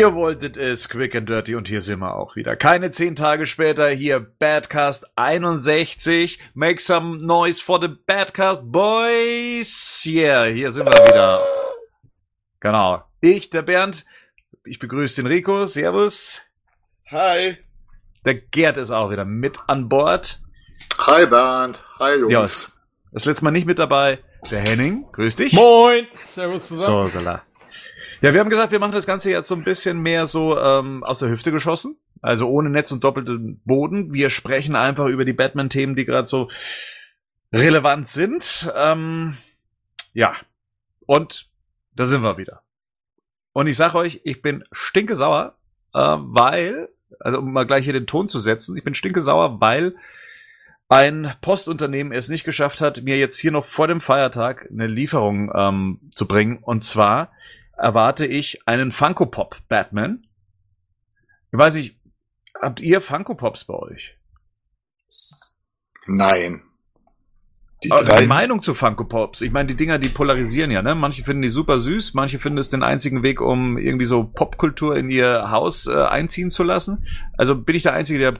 Ihr wolltet es, Quick and Dirty, und hier sind wir auch wieder. Keine zehn Tage später, hier Badcast 61. Make some noise for the Badcast Boys. Yeah, hier sind wir wieder. Genau. Ich, der Bernd, ich begrüße den Rico. Servus. Hi. Der Gerd ist auch wieder mit an Bord. Hi Bernd. Hi Jungs. Ja, das, das letzte Mal nicht mit dabei. Der Henning. Grüß dich. Moin. Servus zusammen. So, gala. Ja, wir haben gesagt, wir machen das Ganze jetzt so ein bisschen mehr so ähm, aus der Hüfte geschossen. Also ohne Netz und doppelten Boden. Wir sprechen einfach über die Batman-Themen, die gerade so relevant sind. Ähm, ja. Und da sind wir wieder. Und ich sag euch, ich bin stinke sauer, äh, weil, also um mal gleich hier den Ton zu setzen, ich bin stinke sauer, weil ein Postunternehmen es nicht geschafft hat, mir jetzt hier noch vor dem Feiertag eine Lieferung ähm, zu bringen. Und zwar erwarte ich einen Funko Pop Batman. Ich weiß nicht, habt ihr Funko Pops bei euch? Nein. Die drei Meinung zu Funko Pops. Ich meine, die Dinger, die polarisieren ja, ne? Manche finden die super süß, manche finden es den einzigen Weg, um irgendwie so Popkultur in ihr Haus äh, einziehen zu lassen. Also bin ich der Einzige, der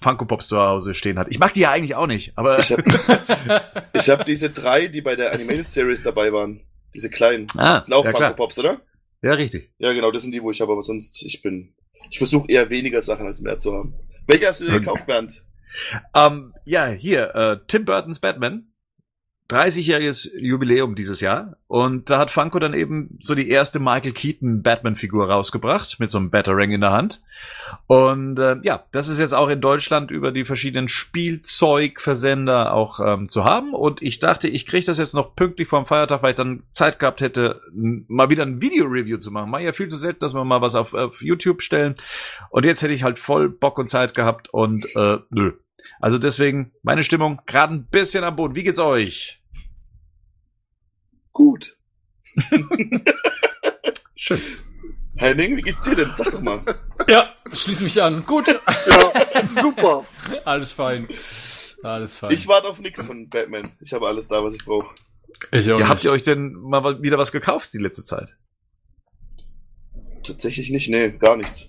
Funko Pops zu Hause stehen hat. Ich mag die ja eigentlich auch nicht, aber ich habe hab diese drei, die bei der Animated Series dabei waren. Diese kleinen. Ah, das sind auch ja, Funko. Pops, oder? ja richtig. Ja, genau, das sind die, wo ich habe, aber sonst, ich bin. Ich versuche eher weniger Sachen als mehr zu haben. Welche hast du Okay. gekauft, Bernd? Ähm, ja, hier, äh, Tim Burtons Batman. 30-jähriges Jubiläum dieses Jahr. Und da hat Funko dann eben so die erste Michael Keaton Batman-Figur rausgebracht, mit so einem Batarang in der Hand. Und äh, ja, das ist jetzt auch in Deutschland über die verschiedenen Spielzeugversender auch ähm, zu haben. Und ich dachte, ich kriege das jetzt noch pünktlich vor dem Feiertag, weil ich dann Zeit gehabt hätte, mal wieder ein Video-Review zu machen. Mach ja viel zu selten, dass wir mal was auf, auf YouTube stellen. Und jetzt hätte ich halt voll Bock und Zeit gehabt und äh, nö. Also deswegen meine Stimmung gerade ein bisschen am Boden. Wie geht's euch? Gut. Schön. Henning, wie geht's dir denn? Sag doch mal. Ja, schließ mich an. Gut. Ja, super. Alles fein. Alles fein. Ich warte auf nichts von Batman. Ich habe alles da, was ich brauche. ich auch Ja, habt ihr euch denn mal wieder was gekauft die letzte Zeit? Tatsächlich nicht, nee, gar nichts.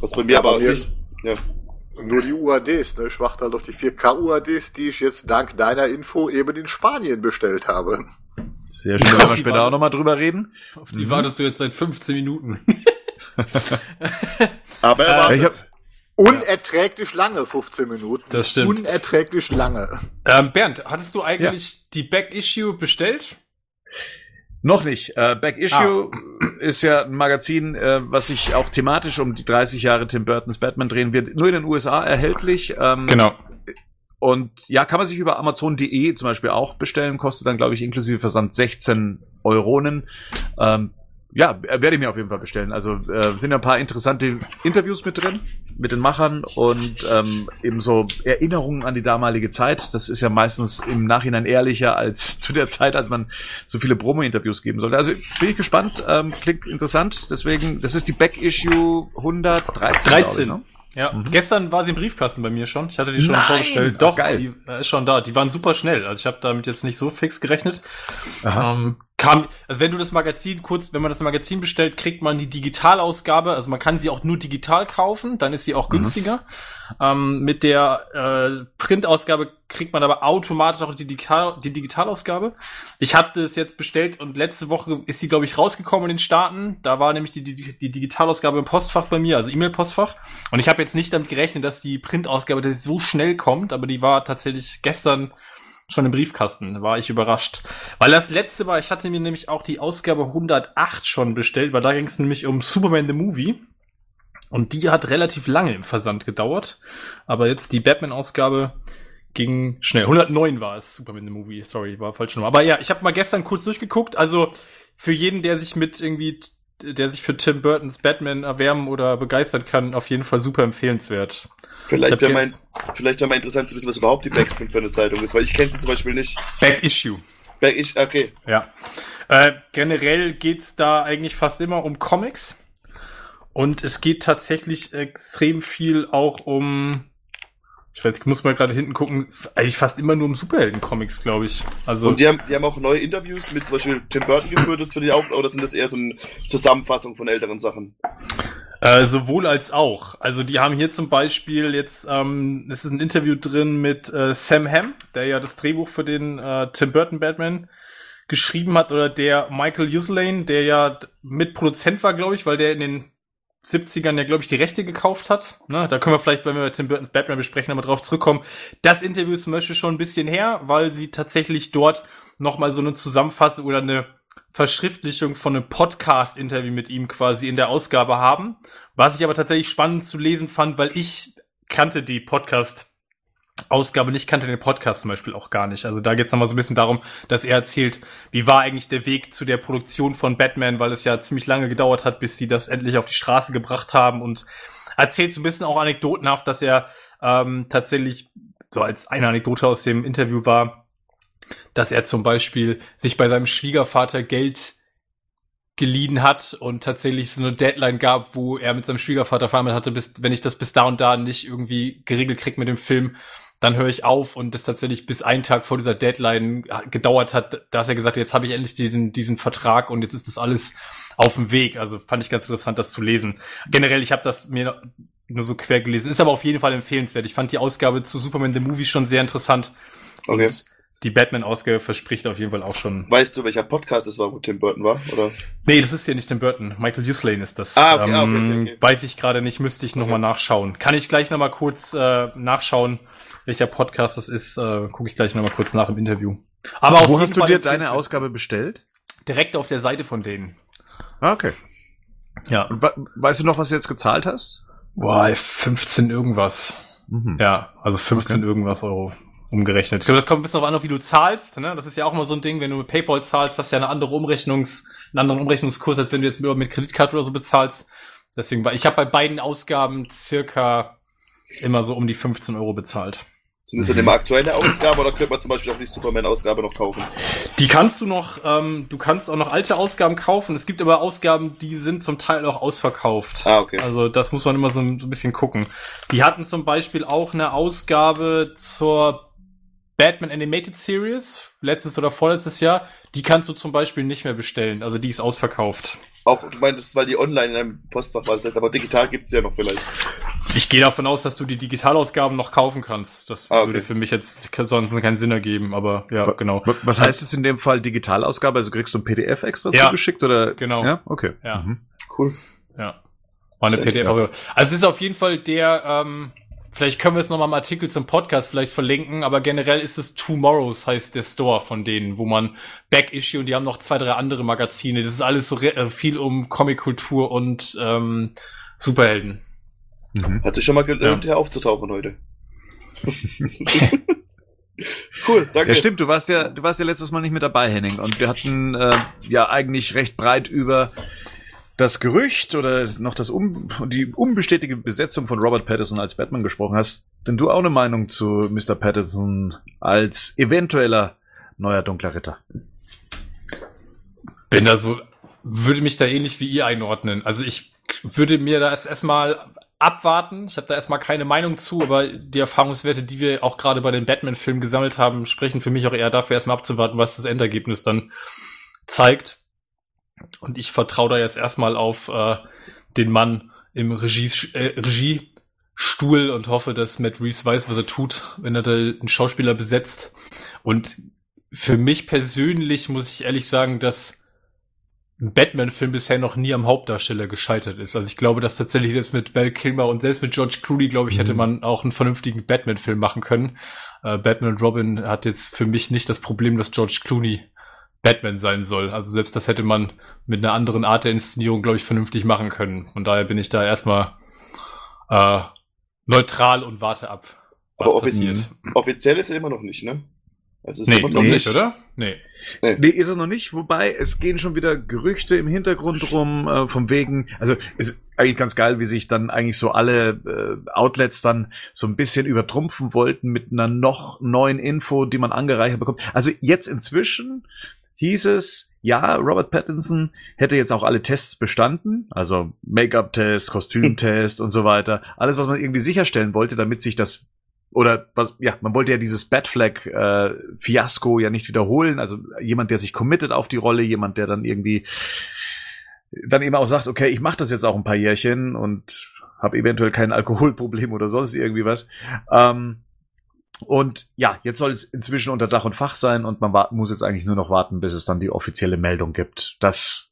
Was bei mir Ja, aber nicht. Ja. Nur die UADs, ne? Ich warte halt auf die 4K UADs, die ich jetzt dank deiner Info eben in Spanien bestellt habe. Sehr schön, werden wir später auch nochmal drüber reden. Auf die Mhm. wartest du jetzt seit 15 Minuten. Aber er Äh, hab- Unerträglich lange, 15 Minuten. Das stimmt. Unerträglich lange. ähm, Bernd, hattest du eigentlich die Back-Issue bestellt? Noch nicht. Äh, Back Issue ist ja ein Magazin, äh, was sich auch thematisch um die 30 Jahre Tim Burtons Batman drehen wird. Nur in den USA erhältlich. Ähm, Genau. Und ja, kann man sich über Amazon.de zum Beispiel auch bestellen. Kostet dann, glaube ich, inklusive Versand 16 Euronen. Ähm, ja, werde ich mir auf jeden Fall bestellen. Also äh, sind ja ein paar interessante Interviews mit drin, mit den Machern und ähm, eben so Erinnerungen an die damalige Zeit. Das ist ja meistens im Nachhinein ehrlicher als zu der Zeit, als man so viele Promo-Interviews geben sollte. Also bin ich gespannt, ähm, klingt interessant. Deswegen, das ist die Back-Issue 113. glaube ich, 13. Ja, Mhm. gestern war sie im Briefkasten bei mir schon. Ich hatte die schon Nein! vorbestellt. Ach, Doch, geil. die äh, ist schon da. Die waren super schnell. Also ich habe damit jetzt nicht so fix gerechnet. Ähm, kam, also wenn du das Magazin kurz, wenn man das Magazin bestellt, kriegt man die Digitalausgabe. Also man kann sie auch nur digital kaufen, dann ist sie auch günstiger. Ähm, mit der äh, Printausgabe kriegt man aber automatisch auch die, Digital, die Digitalausgabe. Ich hatte es jetzt bestellt und letzte Woche ist sie, glaube ich, rausgekommen in den Staaten. Da war nämlich die, die, die Digitalausgabe im Postfach bei mir, also E-Mail-Postfach. Und ich habe jetzt nicht damit gerechnet, dass die Printausgabe dass so schnell kommt, aber die war tatsächlich gestern schon im Briefkasten. War ich überrascht. Weil das letzte Mal, ich hatte mir nämlich auch die Ausgabe 108 schon bestellt, weil da ging es nämlich um Superman the Movie. Und die hat relativ lange im Versand gedauert. Aber jetzt die Batman-Ausgabe ging schnell. 109 war es, Superman the Movie. Sorry, war falsch Nummer. Aber ja, ich habe mal gestern kurz durchgeguckt. Also für jeden, der sich mit irgendwie, der sich für Tim Burtons Batman erwärmen oder begeistern kann, auf jeden Fall super empfehlenswert. Vielleicht wäre mal, jetzt- vielleicht wäre mal interessant zu wissen, was überhaupt die Backspin für eine Zeitung ist, weil ich kenne sie zum Beispiel nicht. Back Issue. Back ich, okay. Ja. Äh, generell geht's da eigentlich fast immer um Comics. Und es geht tatsächlich extrem viel auch um Ich weiß, ich muss mal gerade hinten gucken. Eigentlich fast immer nur um Superhelden-Comics, glaube ich. Also Und die haben, die haben auch neue Interviews mit zum Beispiel Tim Burton geführt jetzt für die Aufnahme, oder sind das eher so eine Zusammenfassung von älteren Sachen? Äh, sowohl als auch. Also die haben hier zum Beispiel jetzt, ähm, es ist ein Interview drin mit äh, Sam Hamm, der ja das Drehbuch für den äh, Tim Burton Batman geschrieben hat, oder der Michael Uslane, der ja Mitproduzent war, glaube ich, weil der in den 70ern ja, glaube ich, die Rechte gekauft hat. Ne? Da können wir vielleicht, wenn wir Tim Burtons Batman besprechen, nochmal drauf zurückkommen. Das Interview ist zum Beispiel schon ein bisschen her, weil sie tatsächlich dort nochmal so eine Zusammenfassung oder eine Verschriftlichung von einem Podcast-Interview mit ihm quasi in der Ausgabe haben. Was ich aber tatsächlich spannend zu lesen fand, weil ich kannte die Podcast- Ausgabe nicht, kannte den Podcast zum Beispiel auch gar nicht. Also da geht es nochmal so ein bisschen darum, dass er erzählt, wie war eigentlich der Weg zu der Produktion von Batman, weil es ja ziemlich lange gedauert hat, bis sie das endlich auf die Straße gebracht haben und erzählt so ein bisschen auch anekdotenhaft, dass er ähm, tatsächlich, so als eine Anekdote aus dem Interview war, dass er zum Beispiel sich bei seinem Schwiegervater Geld geliehen hat und tatsächlich so eine Deadline gab, wo er mit seinem Schwiegervater verhandelt hatte, bis, wenn ich das bis da und da nicht irgendwie geregelt krieg mit dem Film, dann höre ich auf und das tatsächlich bis einen Tag vor dieser Deadline gedauert hat, dass er gesagt hat, jetzt habe ich endlich diesen, diesen Vertrag und jetzt ist das alles auf dem Weg. Also fand ich ganz interessant, das zu lesen. Generell, ich habe das mir nur so quer gelesen. Ist aber auf jeden Fall empfehlenswert. Ich fand die Ausgabe zu Superman the Movie schon sehr interessant. Okay. Und die Batman-Ausgabe verspricht auf jeden Fall auch schon. Weißt du, welcher Podcast es war, wo Tim Burton war? Oder? Nee, das ist ja nicht Tim Burton. Michael Uslane ist das. Ah, okay, ähm, ah, okay, okay, okay. Weiß ich gerade nicht, müsste ich nochmal Okay. nachschauen. Kann ich gleich nochmal kurz äh, nachschauen, welcher Podcast das ist. Äh, Gucke ich gleich nochmal kurz nach im Interview. Aber auf Wo jeden hast du Fall dir empfehlenswert. deine Ausgabe bestellt? Direkt auf der Seite von denen. Ah, okay. Ja. Weißt du noch, was du jetzt gezahlt hast? Boah, 15 irgendwas. Mhm. Ja, also 15 Okay. irgendwas Euro umgerechnet. Ich glaube, das kommt ein bisschen darauf an, wie du zahlst. Ne? Das ist ja auch immer so ein Ding, wenn du mit PayPal zahlst, hast du ja eine andere Umrechnungs, einen anderen Umrechnungskurs, als wenn du jetzt mit, mit Kreditkarte oder so bezahlst. Deswegen war ich habe bei beiden Ausgaben circa immer so um die 15 Euro bezahlt. Sind das dann immer aktuelle Ausgaben oder könnte man zum Beispiel auch die Superman-Ausgabe noch kaufen? Die kannst du noch, ähm, du kannst auch noch alte Ausgaben kaufen. Es gibt aber Ausgaben, die sind zum Teil auch ausverkauft. Ah, okay. Also das muss man immer so ein bisschen gucken. Die hatten zum Beispiel auch eine Ausgabe zur Batman Animated Series, letztes oder vorletztes Jahr. Die kannst du zum Beispiel nicht mehr bestellen. Also die ist ausverkauft. Auch, du meintest, weil die online in einem Postfach war. Das heißt, aber digital gibt's ja noch vielleicht. Ich gehe davon aus, dass du die Digitalausgaben noch kaufen kannst. Das Ah, okay. würde für mich jetzt sonst keinen Sinn ergeben, aber ja, Wa- genau. Wa- Was heißt es in dem Fall Digitalausgabe? Also kriegst du ein PDF extra Ja. zugeschickt oder? Genau. Ja, okay. Ja. Mhm. Cool. Ja. War eine PDF. gut. Also es ist auf jeden Fall der, ähm, vielleicht können wir es nochmal im Artikel zum Podcast vielleicht verlinken, aber generell ist es Tomorrows, heißt der Store von denen, wo man Back-Issue und die haben noch zwei, drei andere Magazine. Das ist alles so äh, viel um Comic-Kultur und ähm, Superhelden. Mhm. Hat sich schon mal gelernt, hier aufzutauchen heute. cool, danke. Ja, stimmt. Du warst ja, du warst ja letztes Mal nicht mit dabei, Henning. Und wir hatten äh, ja eigentlich recht breit über das Gerücht oder noch das um, die unbestätigte Besetzung von Robert Pattinson als Batman gesprochen. Hast denn du auch eine Meinung zu Mr. Pattinson als eventueller neuer dunkler Ritter? Bin da so, würde mich da ähnlich wie ihr einordnen. Also ich würde mir das erstmal abwarten. Ich habe da erstmal keine Meinung zu, aber die Erfahrungswerte, die wir auch gerade bei den Batman-Filmen gesammelt haben, sprechen für mich auch eher dafür, erstmal abzuwarten, was das Endergebnis dann zeigt. Und ich vertraue da jetzt erstmal auf äh, den Mann im Regie, äh, Regiestuhl und hoffe, dass Matt Reeves weiß, was er tut, wenn er da einen Schauspieler besetzt. Und für mich persönlich muss ich ehrlich sagen, dass ein Batman-Film bisher noch nie am Hauptdarsteller gescheitert ist. Also ich glaube, dass tatsächlich selbst mit Val Kilmer und selbst mit George Clooney, glaube ich, hätte Mhm. man auch einen vernünftigen Batman-Film machen können. Äh, Batman und Robin hat jetzt für mich nicht das Problem, dass George Clooney Batman sein soll. Also selbst das hätte man mit einer anderen Art der Inszenierung, glaube ich, vernünftig machen können. Von daher bin ich da erstmal äh, neutral und warte ab, was Aber offiziell, passiert. offiziell ist er immer noch nicht, ne? Also es ist Nee, immer noch nee. nicht, oder? Nee. Nee, ist er noch nicht, wobei es gehen schon wieder Gerüchte im Hintergrund rum, äh, vom wegen, also ist eigentlich ganz geil, wie sich dann eigentlich so alle äh, Outlets dann so ein bisschen übertrumpfen wollten mit einer noch neuen Info, die man angereichert bekommt. Also jetzt inzwischen hieß es, ja, Robert Pattinson hätte jetzt auch alle Tests bestanden, also Make-up-Test, Kostümtest und so weiter. Alles, was man irgendwie sicherstellen wollte, damit sich das oder was, ja, man wollte ja dieses Batflag-Fiasko ja nicht wiederholen. Also jemand, der sich committet auf die Rolle, jemand, der dann irgendwie dann eben auch sagt, okay, ich mache das jetzt auch ein paar Jährchen und habe eventuell kein Alkoholproblem oder sonst irgendwie was. Ähm, und ja, jetzt soll es inzwischen unter Dach und Fach sein und man muss jetzt eigentlich nur noch warten, bis es dann die offizielle Meldung gibt. Das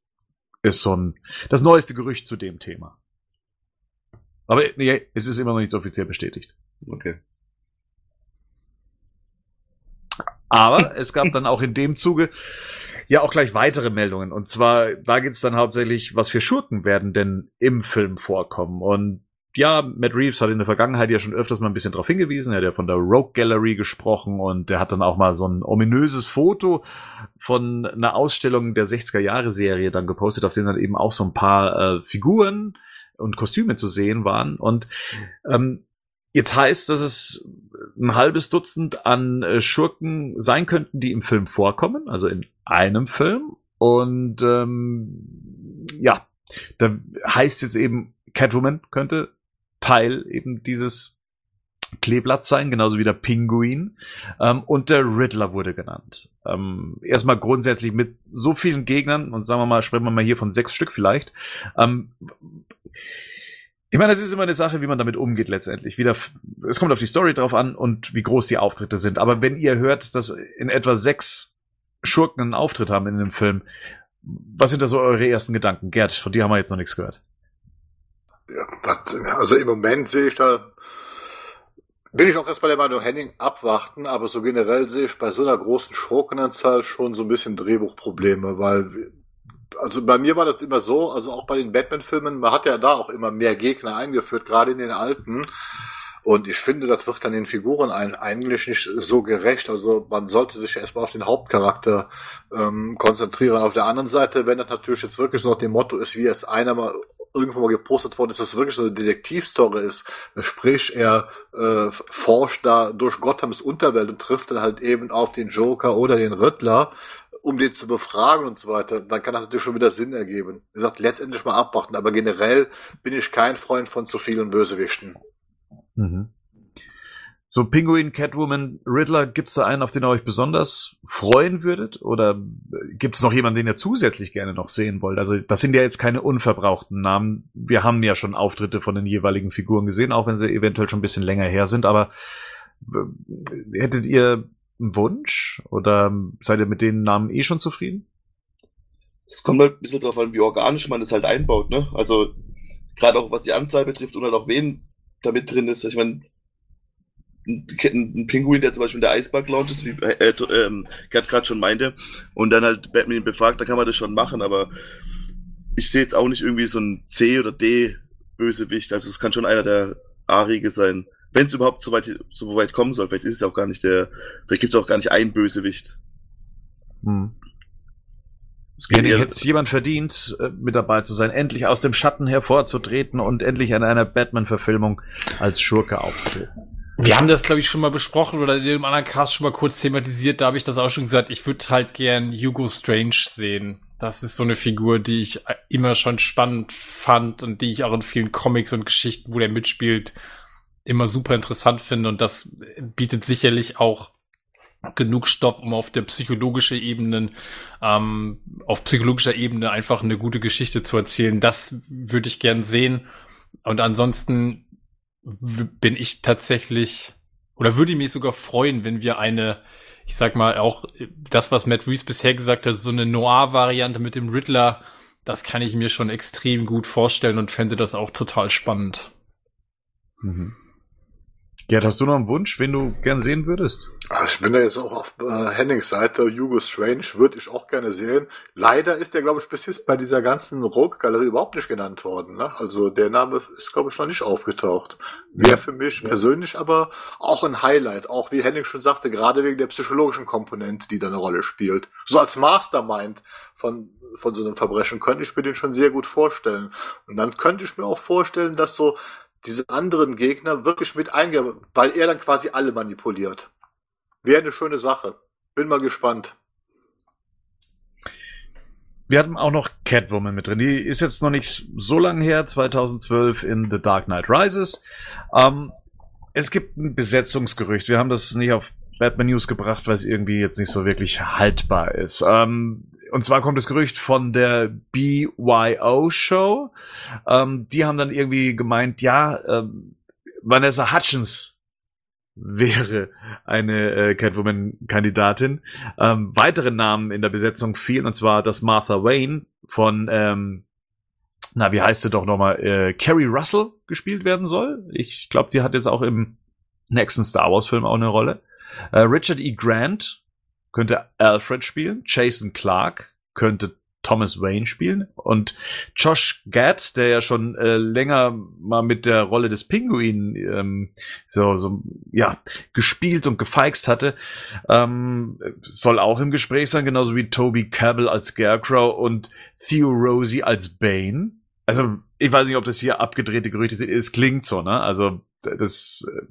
ist so ein das neueste Gerücht zu dem Thema. Aber nee, es ist immer noch nicht offiziell bestätigt. Okay. Aber es gab dann auch in dem Zuge ja auch gleich weitere Meldungen. Und zwar, da geht's dann hauptsächlich, was für Schurken werden denn im Film vorkommen. Und ja, Matt Reeves hat in der Vergangenheit ja schon öfters mal ein bisschen darauf hingewiesen. Er hat ja von der Rogue Gallery gesprochen und er hat dann auch mal so ein ominöses Foto von einer Ausstellung der 60er Jahre Serie dann gepostet, auf dem dann eben auch so ein paar äh, Figuren und Kostüme zu sehen waren. Und ähm, jetzt heißt, dass es ein halbes Dutzend an äh, Schurken sein könnten, die im Film vorkommen, also in einem Film. Und ähm, ja, da heißt jetzt eben, Catwoman könnte Teil eben dieses Kleeblatts sein, genauso wie der Pinguin. Ähm, und der Riddler wurde genannt. Ähm, erstmal grundsätzlich mit so vielen Gegnern, und sagen wir mal, sprechen wir mal hier von sechs Stück vielleicht. Ähm, ich meine, es ist immer eine Sache, wie man damit umgeht letztendlich. Wieder, es kommt auf die Story drauf an und wie groß die Auftritte sind. Aber wenn ihr hört, dass in etwa sechs Schurken einen Auftritt haben in dem Film, was sind da so eure ersten Gedanken? Gerd, von dir haben wir jetzt noch nichts gehört. Also im Moment sehe ich da, will ich auch erst bei der Meinung Henning abwarten, aber so generell sehe ich bei so einer großen Schurkenanzahl schon so ein bisschen Drehbuchprobleme, weil also bei mir war das immer so, also auch bei den Batman-Filmen, man hat ja da auch immer mehr Gegner eingeführt, gerade in den alten. Und ich finde, das wird dann den Figuren ein, eigentlich nicht so gerecht. Also man sollte sich erstmal auf den Hauptcharakter ähm, konzentrieren. Auf der anderen Seite, wenn das natürlich jetzt wirklich so nach dem Motto ist, wie es einer mal irgendwo mal gepostet worden ist, dass es wirklich so eine Detektivstory ist. Sprich, er äh, forscht da durch Gothams Unterwelt und trifft dann halt eben auf den Joker oder den Riddler um den zu befragen und so weiter, dann kann das natürlich schon wieder Sinn ergeben. Wie gesagt, letztendlich mal abwarten, aber generell bin ich kein Freund von zu vielen Bösewichten. Mhm. So Pinguin, Catwoman, Riddler, gibt's da einen, auf den ihr euch besonders freuen würdet? Oder gibt's noch jemanden, den ihr zusätzlich gerne noch sehen wollt? Also das sind ja jetzt keine unverbrauchten Namen. Wir haben ja schon Auftritte von den jeweiligen Figuren gesehen, auch wenn sie eventuell schon ein bisschen länger her sind. Aber äh, hättet ihr einen Wunsch? Oder seid ihr mit den Namen eh schon zufrieden? Es kommt halt ein bisschen drauf an, wie organisch man das halt einbaut, ne? Also, gerade auch was die Anzahl betrifft und halt auch wen da mit drin ist. Ich meine, ein, Pinguin, der zum Beispiel in der Eisberg Lounge ist, wie äh, äh, ähm, Gerd gerade schon meinte, und dann halt Batman ihn befragt, da kann man das schon machen, aber ich sehe jetzt auch nicht irgendwie so ein C oder D Bösewicht. Also es kann schon einer der A-Riege sein wenn es überhaupt so weit, so weit kommen soll, vielleicht ist es auch gar nicht der, vielleicht gibt es auch gar nicht einen Bösewicht. Hm. Hätte jetzt jemand verdient, äh, mit dabei zu sein, endlich aus dem Schatten hervorzutreten und endlich an einer Batman-Verfilmung als Schurke aufzutreten. Wir haben das, glaube ich, schon mal besprochen oder in dem anderen Cast schon mal kurz thematisiert. Da habe ich das auch schon gesagt. Ich würde halt gern Hugo Strange sehen. Das ist so eine Figur, die ich immer schon spannend fand und die ich auch in vielen Comics und Geschichten, wo der mitspielt, immer super interessant finde und das bietet sicherlich auch genug Stoff, um auf der psychologische Ebene, ähm, auf psychologischer Ebene einfach eine gute Geschichte zu erzählen. Das würde ich gern sehen. Und ansonsten bin ich tatsächlich oder würde ich mich sogar freuen, wenn wir eine, ich sag mal, auch das, was Matt Reeves bisher gesagt hat, so eine Noir-Variante mit dem Riddler, das kann ich mir schon extrem gut vorstellen und fände das auch total spannend. Mhm. Gerd, hast du noch einen Wunsch, wen du gern sehen würdest? Also ich bin da jetzt auch auf äh, Hennings Seite. Hugo Strange würde ich auch gerne sehen. Leider ist der, glaube ich, bis jetzt bei dieser ganzen Rogue-Galerie überhaupt nicht genannt worden. Ne? Also der Name ist, glaube ich, noch nicht aufgetaucht. Wäre für mich ja. persönlich aber auch ein Highlight. Auch wie Henning schon sagte, gerade wegen der psychologischen Komponente, die da eine Rolle spielt. So als Mastermind von von so einem Verbrechen könnte ich mir den schon sehr gut vorstellen. Und dann könnte ich mir auch vorstellen, dass so diese anderen Gegner wirklich mit einge, weil er dann quasi alle manipuliert. Wäre eine schöne Sache. Bin mal gespannt. Wir hatten auch noch Catwoman mit drin. Die ist jetzt noch nicht so lang her, 2012 in The Dark Knight Rises. Ähm, es gibt ein Besetzungsgerücht. Wir haben das nicht auf Batman News gebracht, weil es irgendwie jetzt nicht so wirklich haltbar ist. Ähm, und zwar kommt das Gerücht von der BYO Show. Ähm, die haben dann irgendwie gemeint, ja, ähm, Vanessa Hutchins wäre eine äh, Catwoman-Kandidatin. Ähm, weitere Namen in der Besetzung fielen, und zwar dass Martha Wayne von, ähm, na, wie heißt sie doch nochmal, äh, Carrie Russell gespielt werden soll. Ich glaube, die hat jetzt auch im nächsten Star Wars-Film auch eine Rolle. Äh, Richard E. Grant könnte Alfred spielen. Jason Clark könnte Thomas Wayne spielen und Josh Gad, der ja schon äh, länger mal mit der Rolle des Pinguin ähm, so, so ja gespielt und gefeixt hatte, ähm, soll auch im Gespräch sein, genauso wie Toby Cabell als Scarecrow und Theo Rosie als Bane. Also ich weiß nicht, ob das hier abgedrehte Gerüchte sind. Es klingt so, ne? Also das äh,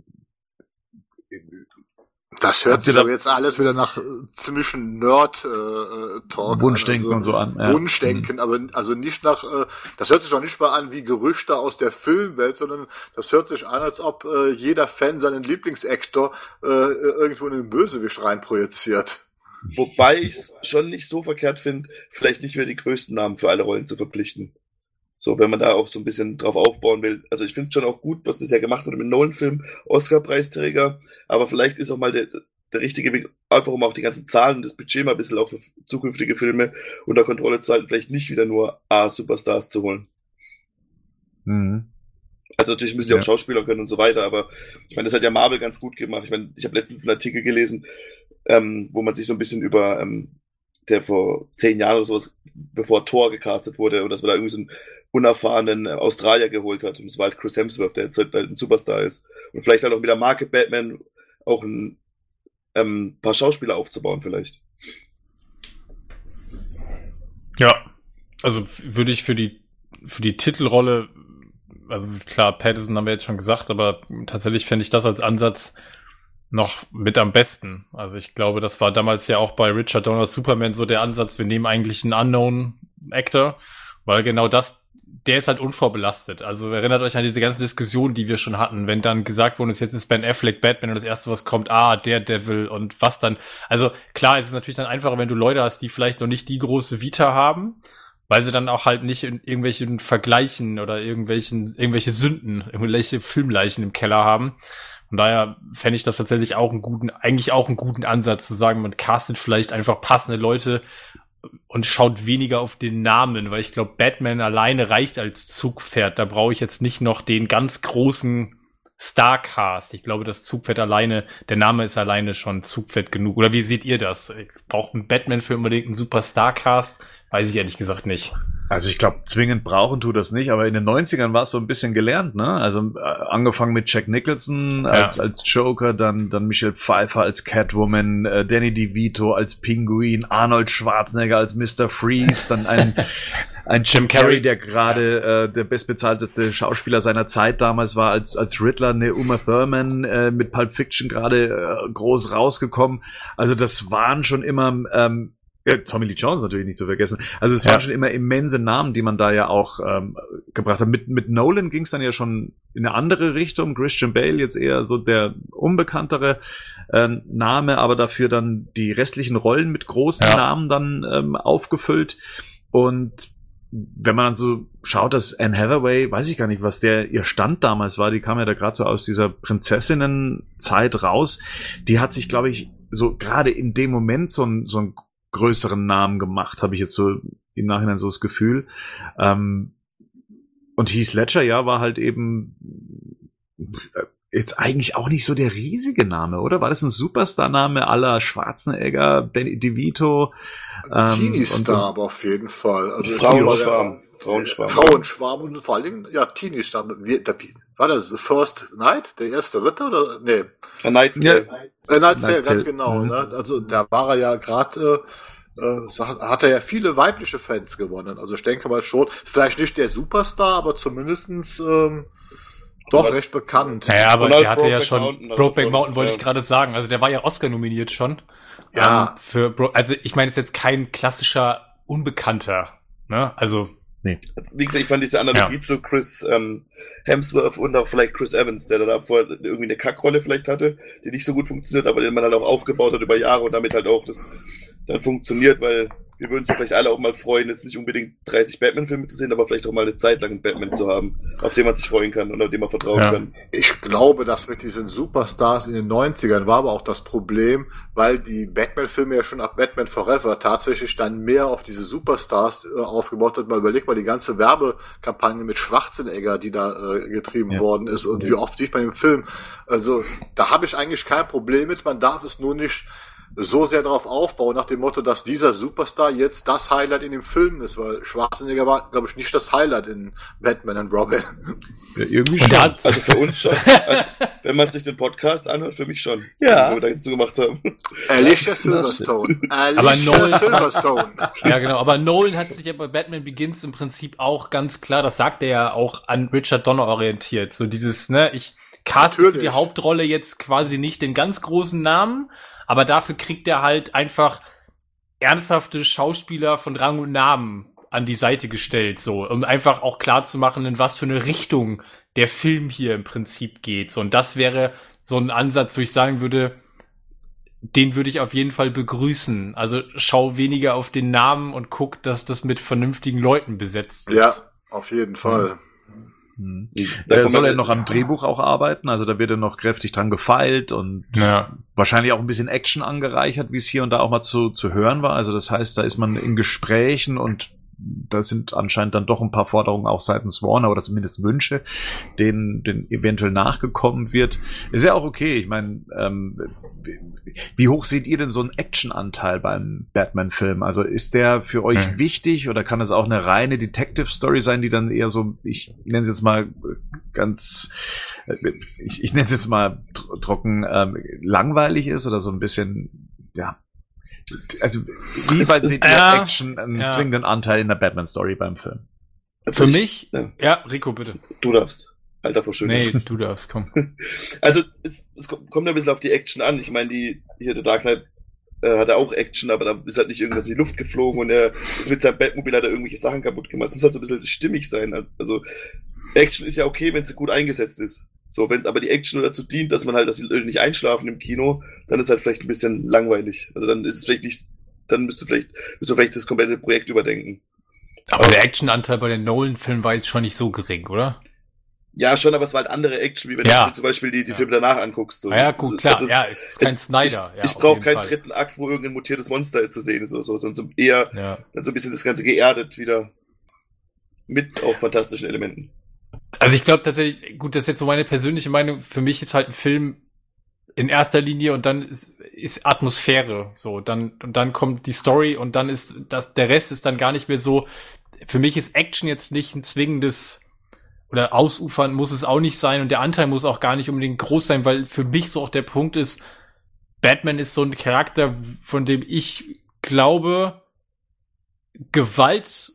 Das hört sich da- aber jetzt alles wieder nach äh, ziemlichen Nerd-Talk Wunschdenken an. und so an. Ja. Mhm. Wunschdenken, aber also nicht nach, äh, das hört sich doch nicht mal an wie Gerüchte aus der Filmwelt, sondern das hört sich an, als ob äh, jeder Fan seinen Lieblingsactor äh, irgendwo in den Bösewicht reinprojiziert. Wobei ich es schon nicht so verkehrt finde, vielleicht nicht mehr die größten Namen für alle Rollen zu verpflichten. So, wenn man da auch so ein bisschen drauf aufbauen will. Also ich finde schon auch gut, was bisher gemacht wurde mit Nolan-Film, Oscar-Preisträger, aber vielleicht ist auch mal der, der richtige Weg, einfach um auch die ganzen Zahlen und das Budget mal ein bisschen auch für zukünftige Filme unter Kontrolle zu halten, vielleicht nicht wieder nur A-Superstars zu holen. Mhm. Also natürlich müssen die Ja. auch Schauspieler können und so weiter, aber ich meine, das hat ja Marvel ganz gut gemacht. Ich meine, ich habe letztens einen Artikel gelesen, ähm, wo man sich so ein bisschen über, ähm, der vor zehn Jahren oder sowas, bevor Thor gecastet wurde, und dass man da irgendwie so einen unerfahrenen äh, Australier geholt hat. Und es war halt Chris Hemsworth, der jetzt halt ein Superstar ist. Und vielleicht halt auch mit der Marke Batman auch ein ähm, paar Schauspieler aufzubauen vielleicht. Ja, also würde ich für die für die Titelrolle, also klar, Patterson haben wir jetzt schon gesagt, aber tatsächlich fände ich das als Ansatz noch mit am besten. Also ich glaube, das war damals ja auch bei Richard Donner Superman so der Ansatz, wir nehmen eigentlich einen Unknown Actor, weil genau das, der ist halt unvorbelastet. Also erinnert euch an diese ganze Diskussion, die wir schon hatten, wenn dann gesagt wurde, jetzt ist Ben Affleck Batman und das erste, was kommt, ah, der Devil und was dann. Also klar, es ist natürlich dann einfacher, wenn du Leute hast, die vielleicht noch nicht die große Vita haben, weil sie dann auch halt nicht in irgendwelchen Vergleichen oder irgendwelchen, irgendwelche Sünden, irgendwelche Filmleichen im Keller haben. Von daher fände ich das tatsächlich auch einen guten, eigentlich auch einen guten Ansatz zu sagen, man castet vielleicht einfach passende Leute und schaut weniger auf den Namen, weil ich glaube, Batman alleine reicht als Zugpferd. Da brauche ich jetzt nicht noch den ganz großen Starcast. Ich glaube, das Zugpferd alleine, der Name ist alleine schon Zugpferd genug. Oder wie seht ihr das? Braucht ein Batman für unbedingt einen super Starcast? Weiß ich ehrlich gesagt nicht. Also ich glaube, zwingend brauchen tut das nicht, aber in den 90ern war es so ein bisschen gelernt, ne? Also äh, angefangen mit Jack Nicholson als, als Joker, dann, dann Michelle Pfeiffer als Catwoman, äh, Danny DeVito als Pinguin, Arnold Schwarzenegger als Mr. Freeze, dann ein, ein Jim Carrey, der gerade äh, der bestbezahlteste Schauspieler seiner Zeit damals war, als, als Riddler, eine Uma Thurman äh, mit Pulp Fiction gerade äh, groß rausgekommen. Also das waren schon immer ähm, ja, Tommy Lee Jones natürlich nicht zu vergessen. Also es Ja. waren schon immer immense Namen, die man da ja auch ähm, gebracht hat. Mit, mit Nolan ging es dann ja schon in eine andere Richtung. Christian Bale jetzt eher so der unbekanntere äh, Name, aber dafür dann die restlichen Rollen mit großen Ja. Namen dann ähm, aufgefüllt. Und wenn man dann so schaut, dass Anne Hathaway, weiß ich gar nicht, was der ihr Stand damals war, die kam ja da gerade so aus dieser Prinzessinnenzeit raus, die hat sich, glaube ich, so gerade in dem Moment so ein, so ein größeren Namen gemacht, habe ich jetzt so im Nachhinein so das Gefühl. Ähm, und Heath Ledger, ja, war halt eben äh, jetzt eigentlich auch nicht so der riesige Name, oder? War das ein Superstar-Name aller Schwarzenegger, Danny DeVito? Ähm, Teenie-Star aber auf jeden Fall. Also Frauenschwarm. war Frauenschwarm. Frauenschwarm und vor allen Dingen, ja, Teenie-Star. War das The First Night, der erste Ritter oder? Nee. A Knight's Ja. Tale. Äh, Knight's Tale, Knight's ganz Tale. genau. Mhm. Ne? Also da war er ja gerade, äh, äh, hat er ja viele weibliche Fans gewonnen. Also ich denke mal schon, vielleicht nicht der Superstar, aber zumindestens ähm, doch Aber- recht bekannt. Naja, aber halt der hatte ja Brokeback schon, Mountain, also Brokeback Mountain wollte ja. ich gerade sagen. Also der war ja Oscar nominiert schon. Ja. Ähm, für Bro also ich meine, ist jetzt kein klassischer Unbekannter. Ne? Also Nee. Also, wie gesagt, ich fand diese Analogie Ja. zu Chris ähm, Hemsworth und auch vielleicht Chris Evans, der da vorher irgendwie eine Kackrolle vielleicht hatte, die nicht so gut funktioniert, aber den man halt auch aufgebaut hat über Jahre und damit halt auch das dann funktioniert, weil wir würden uns ja vielleicht alle auch mal freuen, jetzt nicht unbedingt 30 Batman-Filme zu sehen, aber vielleicht auch mal eine Zeit lang einen Batman zu haben, auf den man sich freuen kann und auf den man vertrauen Ja. kann. Ich glaube, dass mit diesen Superstars in den 90ern war aber auch das Problem, weil die Batman-Filme ja schon ab Batman Forever tatsächlich dann mehr auf diese Superstars äh, aufgebaut hat. Mal überleg mal die ganze Werbekampagne mit Schwarzenegger, die da äh, getrieben Ja. worden ist und wie oft sieht man im Film. Also da habe ich eigentlich kein Problem mit. Man darf es nur nicht so sehr darauf aufbauen, nach dem Motto, dass dieser Superstar jetzt das Highlight in dem Film ist, weil Schwarzenegger war, glaube ich, nicht das Highlight in Batman and Robin. Ja, irgendwie Und schon. Also für uns schon. Also, wenn man sich den Podcast anhört, für mich schon. Ja. Den wir da jetzt so gemacht haben. Alicia Silverstone. Aber Alicia Nolan- Silverstone. ja, genau. Aber Nolan hat sich ja bei Batman Begins im Prinzip auch ganz klar, das sagt er ja auch, an Richard Donner orientiert. So dieses, ne, ich caste für die Hauptrolle jetzt quasi nicht den ganz großen Namen, aber dafür kriegt er halt einfach ernsthafte Schauspieler von Rang und Namen an die Seite gestellt, so, um einfach auch klar zu machen, in was für eine Richtung der Film hier im Prinzip geht. So, und das wäre so ein Ansatz, wo ich sagen würde, den würde ich auf jeden Fall begrüßen. Also schau weniger auf den Namen und guck, dass das mit vernünftigen Leuten besetzt ist. Ja, auf jeden Fall. Hm. Da soll er noch am Drehbuch auch arbeiten, also da wird er noch kräftig dran gefeilt und Ja. wahrscheinlich auch ein bisschen Action angereichert, wie es hier und da auch mal zu, zu hören war. Also das heißt, da ist man in Gesprächen und da sind anscheinend dann doch ein paar Forderungen auch seitens Warner oder zumindest Wünsche, denen, denen eventuell nachgekommen wird. Ist ja auch okay. Ich meine, ähm, wie hoch seht ihr denn so einen Actionanteil beim Batman-Film? Also ist der für euch Hm. wichtig oder kann es auch eine reine Detective-Story sein, die dann eher so, ich nenne es jetzt mal ganz, äh, ich, ich nenne es jetzt mal tr trocken ähm, langweilig ist oder so ein bisschen, ja. Also wie seht ihr ja, Action einen ja. zwingenden Anteil in der Batman-Story beim Film? Für ich- mich, ja. ja, Rico, bitte. Du darfst. Alter Verschöner. Nee, du darfst, komm. Also es, es kommt kommt ein bisschen auf die Action an. Ich meine, die hier der Dark Knight äh, hat er auch Action, aber da ist halt nicht irgendwas in die Luft geflogen und er ist mit seinem Batmobil hat er irgendwelche Sachen kaputt gemacht. Es muss halt so ein bisschen stimmig sein. Also Action ist ja okay, wenn sie gut eingesetzt ist. So, wenn aber die Action nur dazu dient, dass man halt, dass die Leute nicht einschlafen im Kino, dann ist halt vielleicht ein bisschen langweilig. Also dann ist es vielleicht nicht, dann müsst du vielleicht, müsst du vielleicht das komplette Projekt überdenken. Aber der Actionanteil bei den Nolan-Filmen war jetzt schon nicht so gering, oder? Ja, schon, aber es war halt andere Action, wie wenn Ja. du zum Beispiel die, die Ja. Filme danach anguckst. So. Ah ja, gut, klar. Also es- ja, es ist kein es- Snyder. Ich, ja, ich brauche keinen Fall. dritten Akt, wo irgendein mutiertes Monster zu sehen ist oder so, sondern so eher dann so ein bisschen das Ganze geerdet wieder. Mit auch fantastischen Elementen. Also ich glaube tatsächlich, gut, das ist jetzt so meine persönliche Meinung. Für mich ist halt ein Film in erster Linie und dann ist, ist Atmosphäre so. Dann und dann kommt die Story und dann ist das der Rest ist dann gar nicht mehr so. Für mich ist Action jetzt nicht ein zwingendes oder ausufern muss es auch nicht sein und der Anteil muss auch gar nicht unbedingt groß sein, weil für mich so auch der Punkt ist, Batman ist so ein Charakter, von dem ich glaube, Gewalt,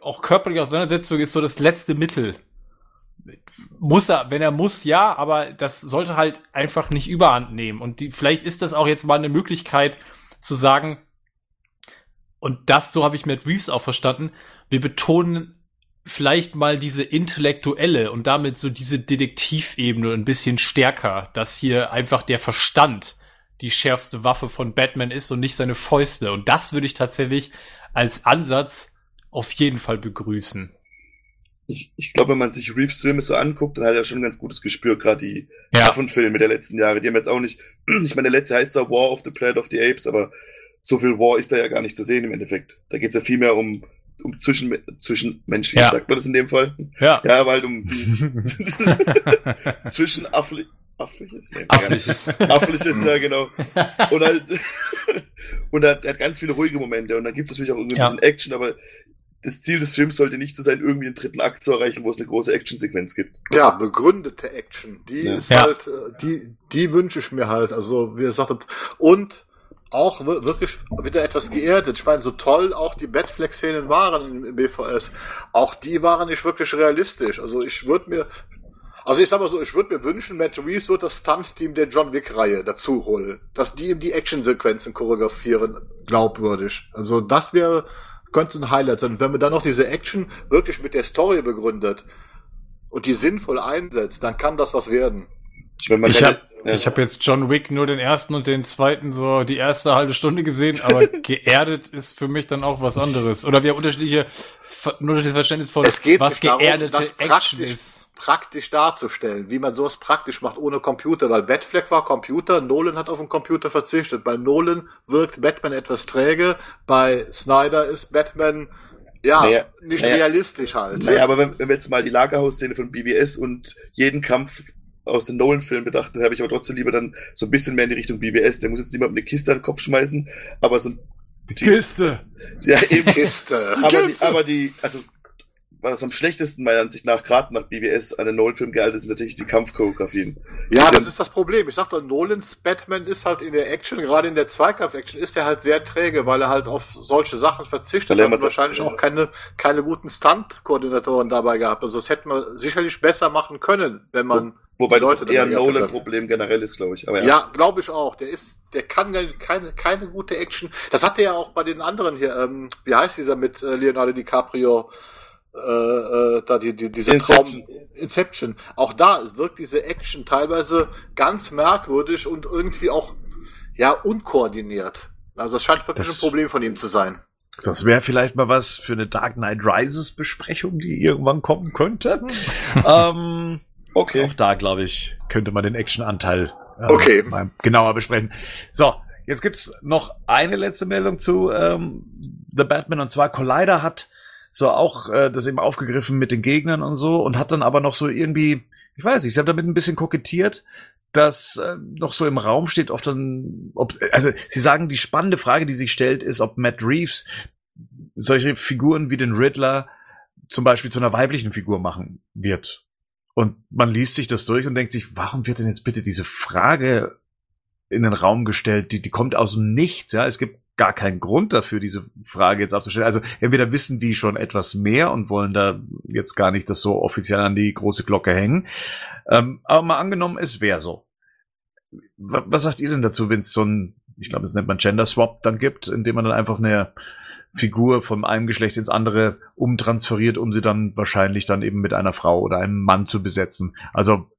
auch körperliche Auseinandersetzung ist so das letzte Mittel. Muss er, wenn er muss, ja, aber das sollte halt einfach nicht überhand nehmen. Und die, vielleicht ist das auch jetzt mal eine Möglichkeit zu sagen, und das, so habe ich Matt Reeves auch verstanden, wir betonen vielleicht mal diese intellektuelle und damit so diese Detektivebene ein bisschen stärker, dass hier einfach der Verstand die schärfste Waffe von Batman ist und nicht seine Fäuste. Und das würde ich tatsächlich als Ansatz auf jeden Fall begrüßen. Ich, ich glaube, wenn man sich Reeves Filme so anguckt, dann hat er schon ein ganz gutes Gespür, gerade die Ja. Waffenfilme der letzten Jahre. Die haben jetzt auch nicht, ich meine, der letzte heißt zwar War of the Planet of the Apes, aber so viel War ist da ja gar nicht zu sehen im Endeffekt. Da geht's ja viel mehr um, um zwischen, zwischenmenschlich, Ja. sagt man das in dem Fall? Ja. Ja, weil um diesen, zwischen Affli Affliches? Nee. Affliches, ja, genau. Und halt, und er hat, er hat ganz viele ruhige Momente und dann gibt's natürlich auch irgendwie Ja. ein bisschen Action, aber das Ziel des Films sollte nicht so sein, irgendwie den dritten Akt zu erreichen, wo es eine große Actionsequenz gibt. Ja, begründete Action. Die Ja. ist Ja. halt, äh, die, die wünsche ich mir halt. Also, wie ihr sagtet. Und auch wir- wirklich wieder etwas geerdet. Ich meine, so toll auch die Batflex-Szenen waren im, im BVS. Auch die waren nicht wirklich realistisch. Also, ich würde mir, also ich sag mal so, ich würde mir wünschen, Matt Reeves wird das Stunt-Team der John Wick-Reihe dazu holen. Dass die ihm die Action-Sequenzen choreografieren, glaubwürdig. Also, das wäre könnte ein Highlight sein. Und wenn man dann noch diese Action wirklich mit der Story begründet und die sinnvoll einsetzt, dann kann das was werden. Ich, habe ja. ich hab jetzt John Wick nur den ersten und den zweiten so die erste halbe Stunde gesehen, aber geerdet ist für mich dann auch was anderes. Oder wir unterschiedliche, ein unterschiedliches Verständnis von was geerdete darum, Action ist praktisch darzustellen, wie man sowas praktisch macht ohne Computer, weil Batfleck war Computer, Nolan hat auf den Computer verzichtet. Bei Nolan wirkt Batman etwas träge, bei Snyder ist Batman ja, naja, nicht naja, realistisch halt. Naja, aber wenn, wenn wir jetzt mal die Lagerhausszene von BBS und jeden Kampf aus den Nolan-Filmen betrachten, habe ich aber trotzdem lieber dann so ein bisschen mehr in die Richtung BBS. Der muss jetzt niemand eine Kiste an den Kopf schmeißen, aber so ein Kiste. Ja, eben Kiste. Aber Kiste. die, aber die, also was am schlechtesten meiner Ansicht nach, gerade nach BBS, an den Nolan-Film gehalten ist, sind natürlich die Kampfchoreografien. Ja, das ist das Problem. Ich sag doch, Nolans Batman ist halt in der Action, gerade in der Zweikampf-Action, ist er halt sehr träge, weil er halt auf solche Sachen verzichtet hat und wahrscheinlich auch keine, keine guten Stunt-Koordinatoren dabei gehabt. Also das hätte man sicherlich besser machen können, wenn man Wo, Wobei Leute das eher ein Nolan-Problem generell ist, glaube ich. Aber ja, ja glaube ich auch. Der ist, der kann keine, keine gute Action. Das hat er ja auch bei den anderen hier. Ähm, wie heißt dieser mit äh, Leonardo DiCaprio? Äh, äh, da die, die diese Inception. Traum Inception. Auch da wirkt diese Action teilweise ganz merkwürdig und irgendwie auch ja unkoordiniert. Also das scheint wirklich das, ein Problem von ihm zu sein. Das wäre vielleicht mal was für eine Dark Knight Rises Besprechung, die irgendwann kommen könnte. ähm, okay. Auch da, glaube ich, könnte man den Action-Anteil äh, okay. mal genauer besprechen. So, jetzt gibt's noch eine letzte Meldung zu ähm, The Batman und zwar Collider hat so auch äh, das eben aufgegriffen mit den Gegnern und so und hat dann aber noch so irgendwie, ich weiß nicht, sie haben damit ein bisschen kokettiert, dass äh, noch so im Raum steht, ob dann, ob, also sie sagen, die spannende Frage, die sich stellt, ist, ob Matt Reeves solche Figuren wie den Riddler zum Beispiel zu einer weiblichen Figur machen wird. Und man liest sich das durch und denkt sich, warum wird denn jetzt bitte diese Frage in den Raum gestellt? Die, die kommt aus dem Nichts, ja. Es gibt gar keinen Grund dafür, diese Frage jetzt abzustellen. Also entweder wissen die schon etwas mehr und wollen da jetzt gar nicht das so offiziell an die große Glocke hängen. Ähm, aber mal angenommen, es wäre so. Was, was sagt ihr denn dazu, wenn es so ein, ich glaube, es nennt man Gender Swap dann gibt, indem man dann einfach eine Figur von einem Geschlecht ins andere umtransferiert, um sie dann wahrscheinlich dann eben mit einer Frau oder einem Mann zu besetzen. Also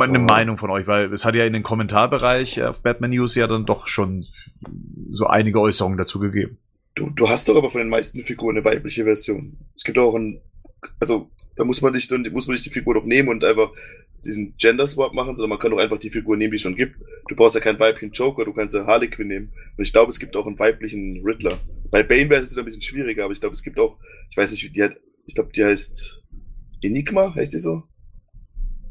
eine oh. Meinung von euch, weil es hat ja in den Kommentarbereich auf Batman News ja dann doch schon so einige Äußerungen dazu gegeben. Du, du hast doch aber von den meisten Figuren eine weibliche Version. Es gibt auch ein, also da muss man nicht, muss man nicht die Figur doch nehmen und einfach diesen Gender Swap machen, sondern man kann doch einfach die Figur nehmen, die es schon gibt. Du brauchst ja keinen weiblichen Joker, du kannst ja Harley Quinn nehmen. Und ich glaube, es gibt auch einen weiblichen Riddler. Bei Bane wäre es ein bisschen schwieriger, aber ich glaube, es gibt auch, ich weiß nicht, wie die hat, ich glaube, die heißt Enigma, heißt die so?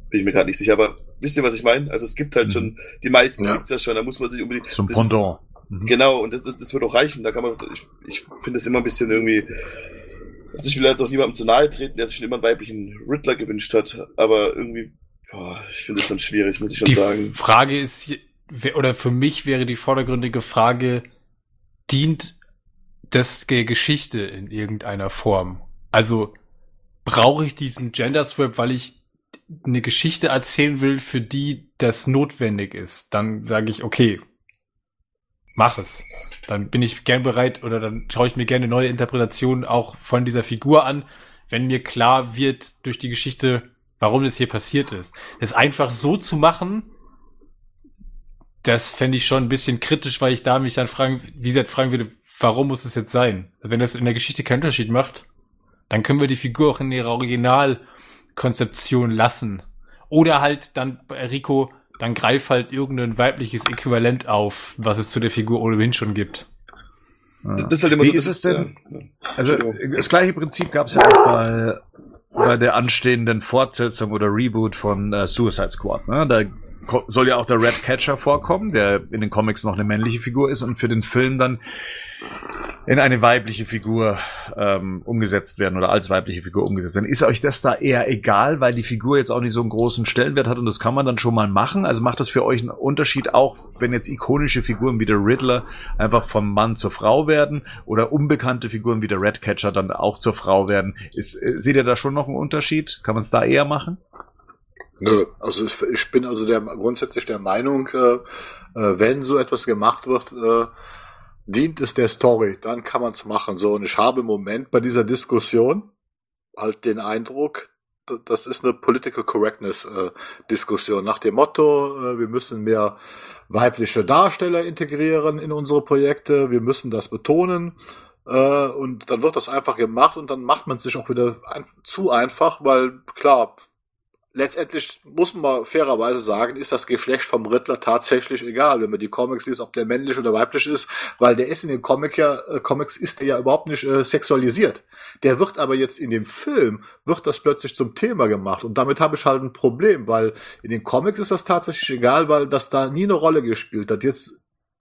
Bin ich mir gerade nicht sicher, aber wisst ihr, was ich meine? Also es gibt halt mhm. schon, die meisten ja. gibt's ja schon, da muss man sich unbedingt. Zum Pendant. Mhm. Genau, und das, das, das wird auch reichen. Da kann man, ich, ich finde es immer ein bisschen irgendwie. Also ich will jetzt auch niemandem zu nahe treten, der sich schon immer einen weiblichen Riddler gewünscht hat, aber irgendwie, boah, ich finde es schon schwierig, muss ich schon die sagen. Die Frage ist, oder für mich wäre die vordergründige Frage, dient das der Geschichte in irgendeiner Form? Also, brauche ich diesen Gender Swap, weil ich eine Geschichte erzählen will, für die das notwendig ist, dann sage ich, okay, mach es. Dann bin ich gern bereit oder dann schaue ich mir gerne neue Interpretationen auch von dieser Figur an, wenn mir klar wird durch die Geschichte, warum das hier passiert ist. Es einfach so zu machen, das fände ich schon ein bisschen kritisch, weil ich da mich dann fragen, wie gesagt, fragen würde, warum muss es jetzt sein? Wenn das in der Geschichte keinen Unterschied macht, dann können wir die Figur auch in ihrer Original Konzeption lassen. Oder halt dann, Rico, dann greif halt irgendein weibliches Äquivalent auf, was es zu der Figur ohnehin schon gibt. Das ist halt immer Wie so, ist es denn? Ja, also das gleiche Prinzip gab es ja auch bei, bei der anstehenden Fortsetzung oder Reboot von äh, Suicide Squad. Ne? Da soll ja auch der Red Catcher vorkommen, der in den Comics noch eine männliche Figur ist und für den Film dann in eine weibliche Figur ähm, umgesetzt werden oder als weibliche Figur umgesetzt werden. Ist euch das da eher egal, weil die Figur jetzt auch nicht so einen großen Stellenwert hat und das kann man dann schon mal machen? Also macht das für euch einen Unterschied auch, wenn jetzt ikonische Figuren wie der Riddler einfach vom Mann zur Frau werden oder unbekannte Figuren wie der Redcatcher dann auch zur Frau werden? Ist, äh, seht ihr da schon noch einen Unterschied? Kann man es da eher machen? Nö, also ich bin also der grundsätzlich der Meinung, äh, äh wenn so etwas gemacht wird, äh, dient es der Story, dann kann man es machen. So, und ich habe im Moment bei dieser Diskussion halt den Eindruck, das ist eine Political Correctness äh, nach dem Motto, äh, wir müssen mehr weibliche Darsteller integrieren in unsere Projekte, wir müssen das betonen. Äh, und dann wird das einfach gemacht und dann macht man sich auch wieder ein, zu einfach, weil klar, letztendlich muss man fairerweise sagen, ist das Geschlecht vom Riddler tatsächlich egal, wenn man die Comics liest, ob der männlich oder weiblich ist, weil der ist in den Comic ja, äh, Comics ist er ja überhaupt nicht äh, sexualisiert. Der wird aber jetzt in dem Film, wird das plötzlich zum Thema gemacht und damit habe ich halt ein Problem, weil in den Comics ist das tatsächlich egal, weil das da nie eine Rolle gespielt hat. Jetzt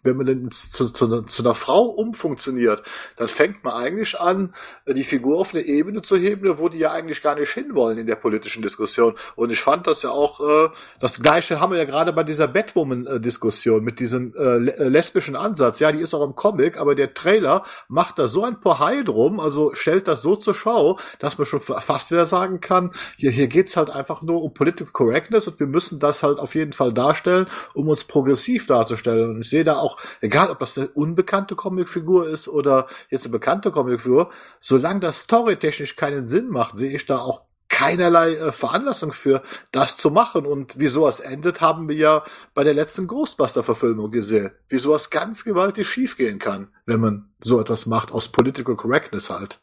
wenn man denn zu, zu, zu, einer Frau umfunktioniert, dann fängt man eigentlich an, die Figur auf eine Ebene zu heben, wo die ja eigentlich gar nicht hinwollen in der politischen Diskussion. Und ich fand das ja auch, äh, das Gleiche haben wir ja gerade bei dieser Batwoman-Diskussion mit diesem äh, äh, lesbischen Ansatz. Ja, die ist auch im Comic, aber der Trailer macht da so ein Pohai drum, also stellt das so zur Schau, dass man schon fast wieder sagen kann, hier, hier geht's halt einfach nur um Political Correctness und wir müssen das halt auf jeden Fall darstellen, um uns progressiv darzustellen. Und ich sehe da auch auch, egal ob das eine unbekannte Comicfigur ist oder jetzt eine bekannte Comicfigur, solange das storytechnisch keinen Sinn macht, sehe ich da auch keinerlei äh, Veranlassung für, das zu machen. Und wie sowas endet, haben wir ja bei der letzten Ghostbuster-Verfilmung gesehen. Wie sowas ganz gewaltig schiefgehen kann, wenn man so etwas macht, aus Political Correctness halt.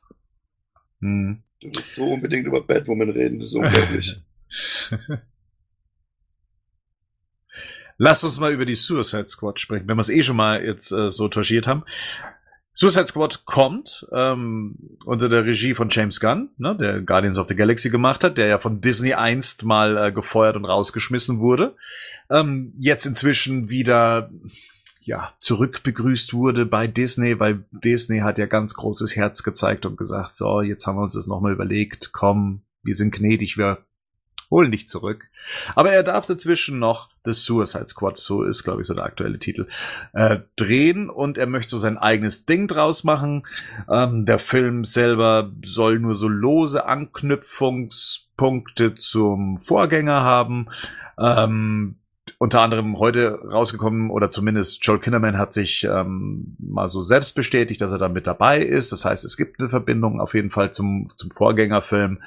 Hm. Du willst so unbedingt über Batwoman reden, das ist unglaublich. Lass uns mal über die Suicide Squad sprechen, wenn wir es eh schon mal jetzt äh, so touchiert haben. Suicide Squad kommt ähm, unter der Regie von James Gunn, ne, der Guardians of the Galaxy gemacht hat, der ja von Disney einst mal äh, gefeuert und rausgeschmissen wurde. Ähm, jetzt inzwischen wieder ja zurückbegrüßt wurde bei Disney, weil Disney hat ja ganz großes Herz gezeigt und gesagt, so jetzt haben wir uns das nochmal überlegt, komm, wir sind gnädig, wir holen dich zurück. Aber er darf dazwischen noch das Suicide Squad, so ist, glaube ich, so der aktuelle Titel, äh, drehen und er möchte so sein eigenes Ding draus machen. Ähm, der Film selber soll nur so lose Anknüpfungspunkte zum Vorgänger haben. Ähm, unter anderem heute rausgekommen oder zumindest Joel Kinnerman hat sich ähm, mal so selbst bestätigt, dass er da mit dabei ist. Das heißt, es gibt eine Verbindung auf jeden Fall zum, zum Vorgängerfilm.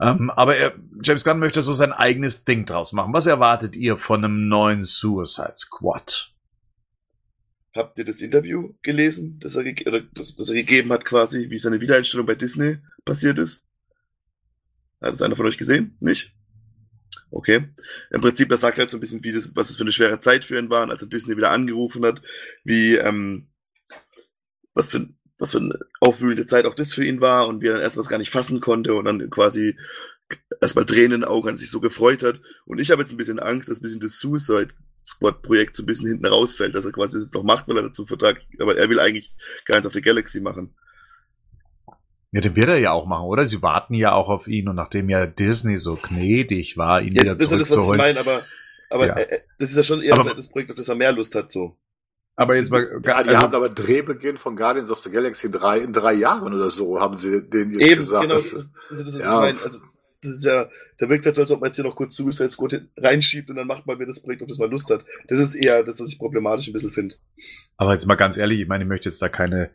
Ähm, aber er, James Gunn möchte so sein eigenes Ding draus machen. Was erwartet ihr von einem neuen Suicide Squad? Habt ihr das Interview gelesen, das er, das, das er gegeben hat, quasi, wie seine Wiedereinstellung bei Disney passiert ist? Hat es einer von euch gesehen? Nicht? Okay. Im Prinzip, er sagt halt so ein bisschen, wie das, was es für eine schwere Zeit für ihn war, als er Disney wieder angerufen hat, wie, ähm, was für, was für eine aufwühlende Zeit auch das für ihn war und wie er dann erstmal gar nicht fassen konnte und dann quasi erstmal Tränen in den Augen an sich so gefreut hat. Und ich habe jetzt ein bisschen Angst, dass ein bisschen das Suicide Squad Projekt so ein bisschen hinten rausfällt, dass er quasi das jetzt noch macht, weil er dazu Vertrag, aber er will eigentlich Guardians of the Galaxy machen. Ja, den wird er ja auch machen, oder? Sie warten ja auch auf ihn und nachdem ja Disney so gnädig war, ihn ja, wieder das zurückzuholen. ist das, was ich meine, aber, aber Ja. äh, das ist ja schon eher Aber- das Projekt, auf das er mehr Lust hat, so. Aber jetzt mal, Ja, die also, haben aber Drehbeginn von Guardians of the Galaxy drei, in drei Jahren oder so, haben sie denen jetzt Eben, gesagt. genau, dass- das, das ist das, was ja. Also, das ist ja, da wirkt es so, als ob man jetzt hier noch kurz Suicide Squad reinschiebt und dann macht man wieder das Projekt, auf das man Lust hat. Das ist eher das, was ich problematisch ein bisschen finde. aber jetzt mal ganz ehrlich, ich meine, ich möchte jetzt da keine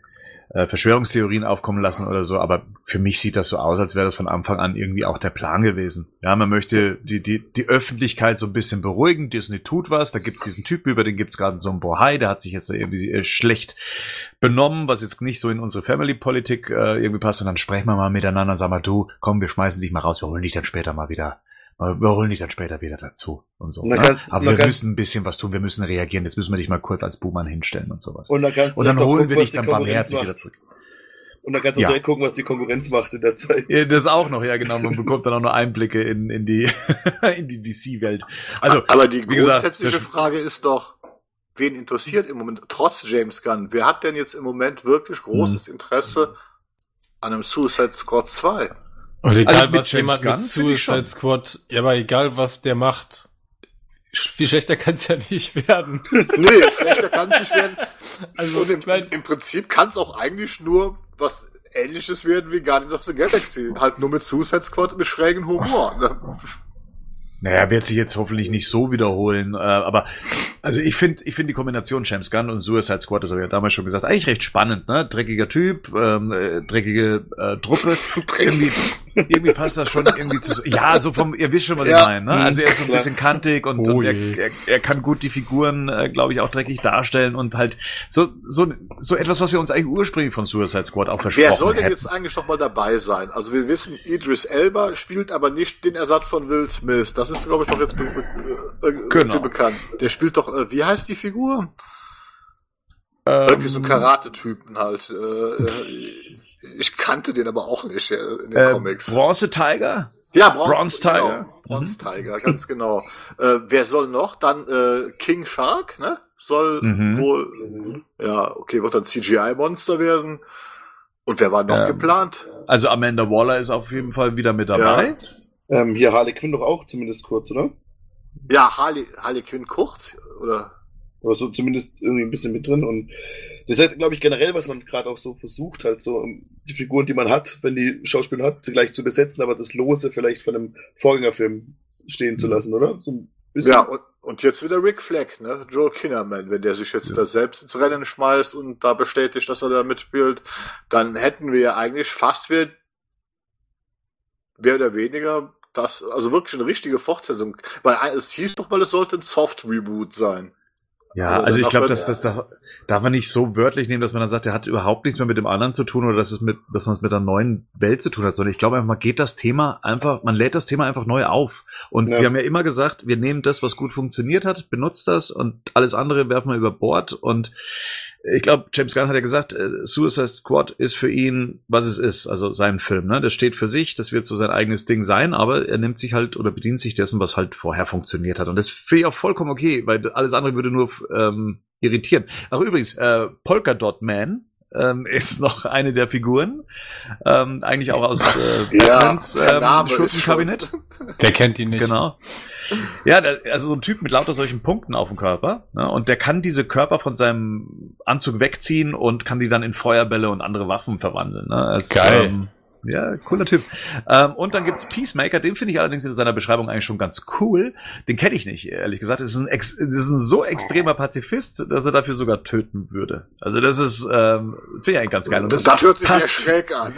äh, Verschwörungstheorien aufkommen lassen oder so, aber für mich sieht das so aus, als wäre das von Anfang an irgendwie auch der Plan gewesen. Ja, man möchte die, die, die Öffentlichkeit so ein bisschen beruhigen. Disney tut was, da gibt's diesen Typen, über den gibt's gerade so einen Bohai, der hat sich jetzt irgendwie äh, schlecht benommen, was jetzt nicht so in unsere Family-Politik äh, irgendwie passt. Und dann sprechen wir mal miteinander und sagen mal, du, komm, wir schmeißen dich mal raus, wir holen dich dann später mal wieder. Wir holen dich dann später wieder dazu und so. Und ne? kannst- Aber wir müssen ein bisschen was tun, wir müssen reagieren. Jetzt müssen wir dich mal kurz als Buhmann hinstellen und sowas. Und dann kannst Und du dann holen gucken, wir dich dann barmherzig wieder zurück. Und dann kannst du Ja. direkt gucken, was die Konkurrenz macht in der Zeit. Ja, Das auch noch, ja genau. Man bekommt dann auch nur Einblicke in, in die, in die DC-Welt. Also, aber die gesagt, grundsätzliche das- Frage ist doch, wen interessiert im Moment, trotz James Gunn, wer hat denn jetzt im Moment wirklich großes Mhm. Interesse an einem Suicide Squad 2? Und egal, Also was jemand Gunn mit. Suicide Squad, ja, aber egal, was der macht, viel schlechter kann es ja nicht werden. Nee, schlechter kann es nicht werden. Also, Und im, ich mein, im Prinzip kann es auch eigentlich nur was ähnliches werden wie Guardians of the Galaxy. Halt nur mit Suicide Squad mit schrägen Humor. Naja, wird sich jetzt hoffentlich nicht so wiederholen, äh, aber also ich finde ich finde die Kombination James Gunn und Suicide Squad, das habe ich ja damals schon gesagt, eigentlich recht spannend, ne? Dreckiger Typ, ähm, äh, dreckige äh, Truppe. irgendwie, irgendwie passt das schon irgendwie zu. Ja, so vom, ihr wisst schon, was Ja. ich meine, ne? Also er ist so ein bisschen kantig und, Oh und er, er, er kann gut die Figuren, äh, glaube ich, auch dreckig darstellen und halt so, so, so etwas, was wir uns eigentlich ursprünglich von Suicide Squad auch versprochen Wer soll denn hätten. jetzt eigentlich noch mal dabei sein? Also wir wissen, Idris Elba spielt aber nicht den Ersatz von Will Smith. Das ist, glaube ich, doch jetzt be be äh, Genau. bekannt. Der spielt doch, äh, wie heißt die Figur? Ähm, Irgendwie so Karate-Typen halt. Äh, äh, ich kannte den aber auch nicht äh, in den äh, Comics. Bronze Tiger? Ja, Bronze, Bronze Tiger. Genau, Bronze Tiger, ganz genau. Äh, wer soll noch? Dann äh, King Shark, ne? Soll Mhm. wohl, ja, okay, wird dann CGI-Monster werden. Und wer war noch Ähm, geplant? Also Amanda Waller ist auf jeden Fall wieder mit dabei. Ähm, hier Harley Quinn doch auch, zumindest kurz, oder? Ja, Harley, Harley Quinn kurz, oder? Oder so zumindest irgendwie ein bisschen mit drin. Und das ist halt, glaube ich, generell, was man gerade auch so versucht, halt so um, die Figuren, die man hat, wenn die Schauspieler hat, sie gleich zu besetzen, aber das Lose vielleicht von einem Vorgängerfilm stehen zu lassen, oder? So. Ja, und, und jetzt wieder Rick Fleck, ne? Joel Kinnaman, wenn der sich jetzt da selbst ins Rennen schmeißt und da bestätigt, dass er da mitspielt, dann hätten wir ja eigentlich fast mehr, mehr oder weniger das, also wirklich eine richtige Fortsetzung. Weil es hieß doch mal, es sollte ein Soft-Reboot sein. Ja, Aber also ich glaube, dass das da darf man nicht so wörtlich nehmen, dass man dann sagt, der hat überhaupt nichts mehr mit dem anderen zu tun oder dass es mit, dass man es mit einer neuen Welt zu tun hat, sondern ich glaube einfach, man geht das Thema einfach, man lädt das Thema einfach neu auf. Und Ja. sie haben ja immer gesagt, wir nehmen das, was gut funktioniert hat, benutzt das und alles andere werfen wir über Bord und ich glaube, James Gunn hat ja gesagt, äh, Suicide Squad ist für ihn, was es ist, also sein Film, ne? Das steht für sich, das wird so sein eigenes Ding sein, aber er nimmt sich halt oder bedient sich dessen, was halt vorher funktioniert hat. Und das finde ich auch vollkommen okay, weil alles andere würde nur ähm, irritieren. Ach übrigens, äh, Polka Dot Man ähm, ist noch eine der Figuren, ähm, eigentlich auch aus äh, Ja, Batmans der ähm, Schurkenkabinett. Der kennt ihn nicht. Genau. Ja, der, also so ein Typ mit lauter solchen Punkten auf dem Körper. Ne? Und der kann diese Körper von seinem Anzug wegziehen und kann die dann in Feuerbälle und andere Waffen verwandeln. Ne? Es, Geil. Ähm, ja, cooler Typ. Ähm, und dann gibt's Peacemaker, den finde ich allerdings in seiner Beschreibung eigentlich schon ganz cool. Den kenne ich nicht, ehrlich gesagt. Das ist, ein ex das ist ein so extremer Pazifist, dass er dafür sogar töten würde. Also das ist, ähm, finde ich eigentlich ganz geil. Und das, Das, hört sich sehr passt schräg an.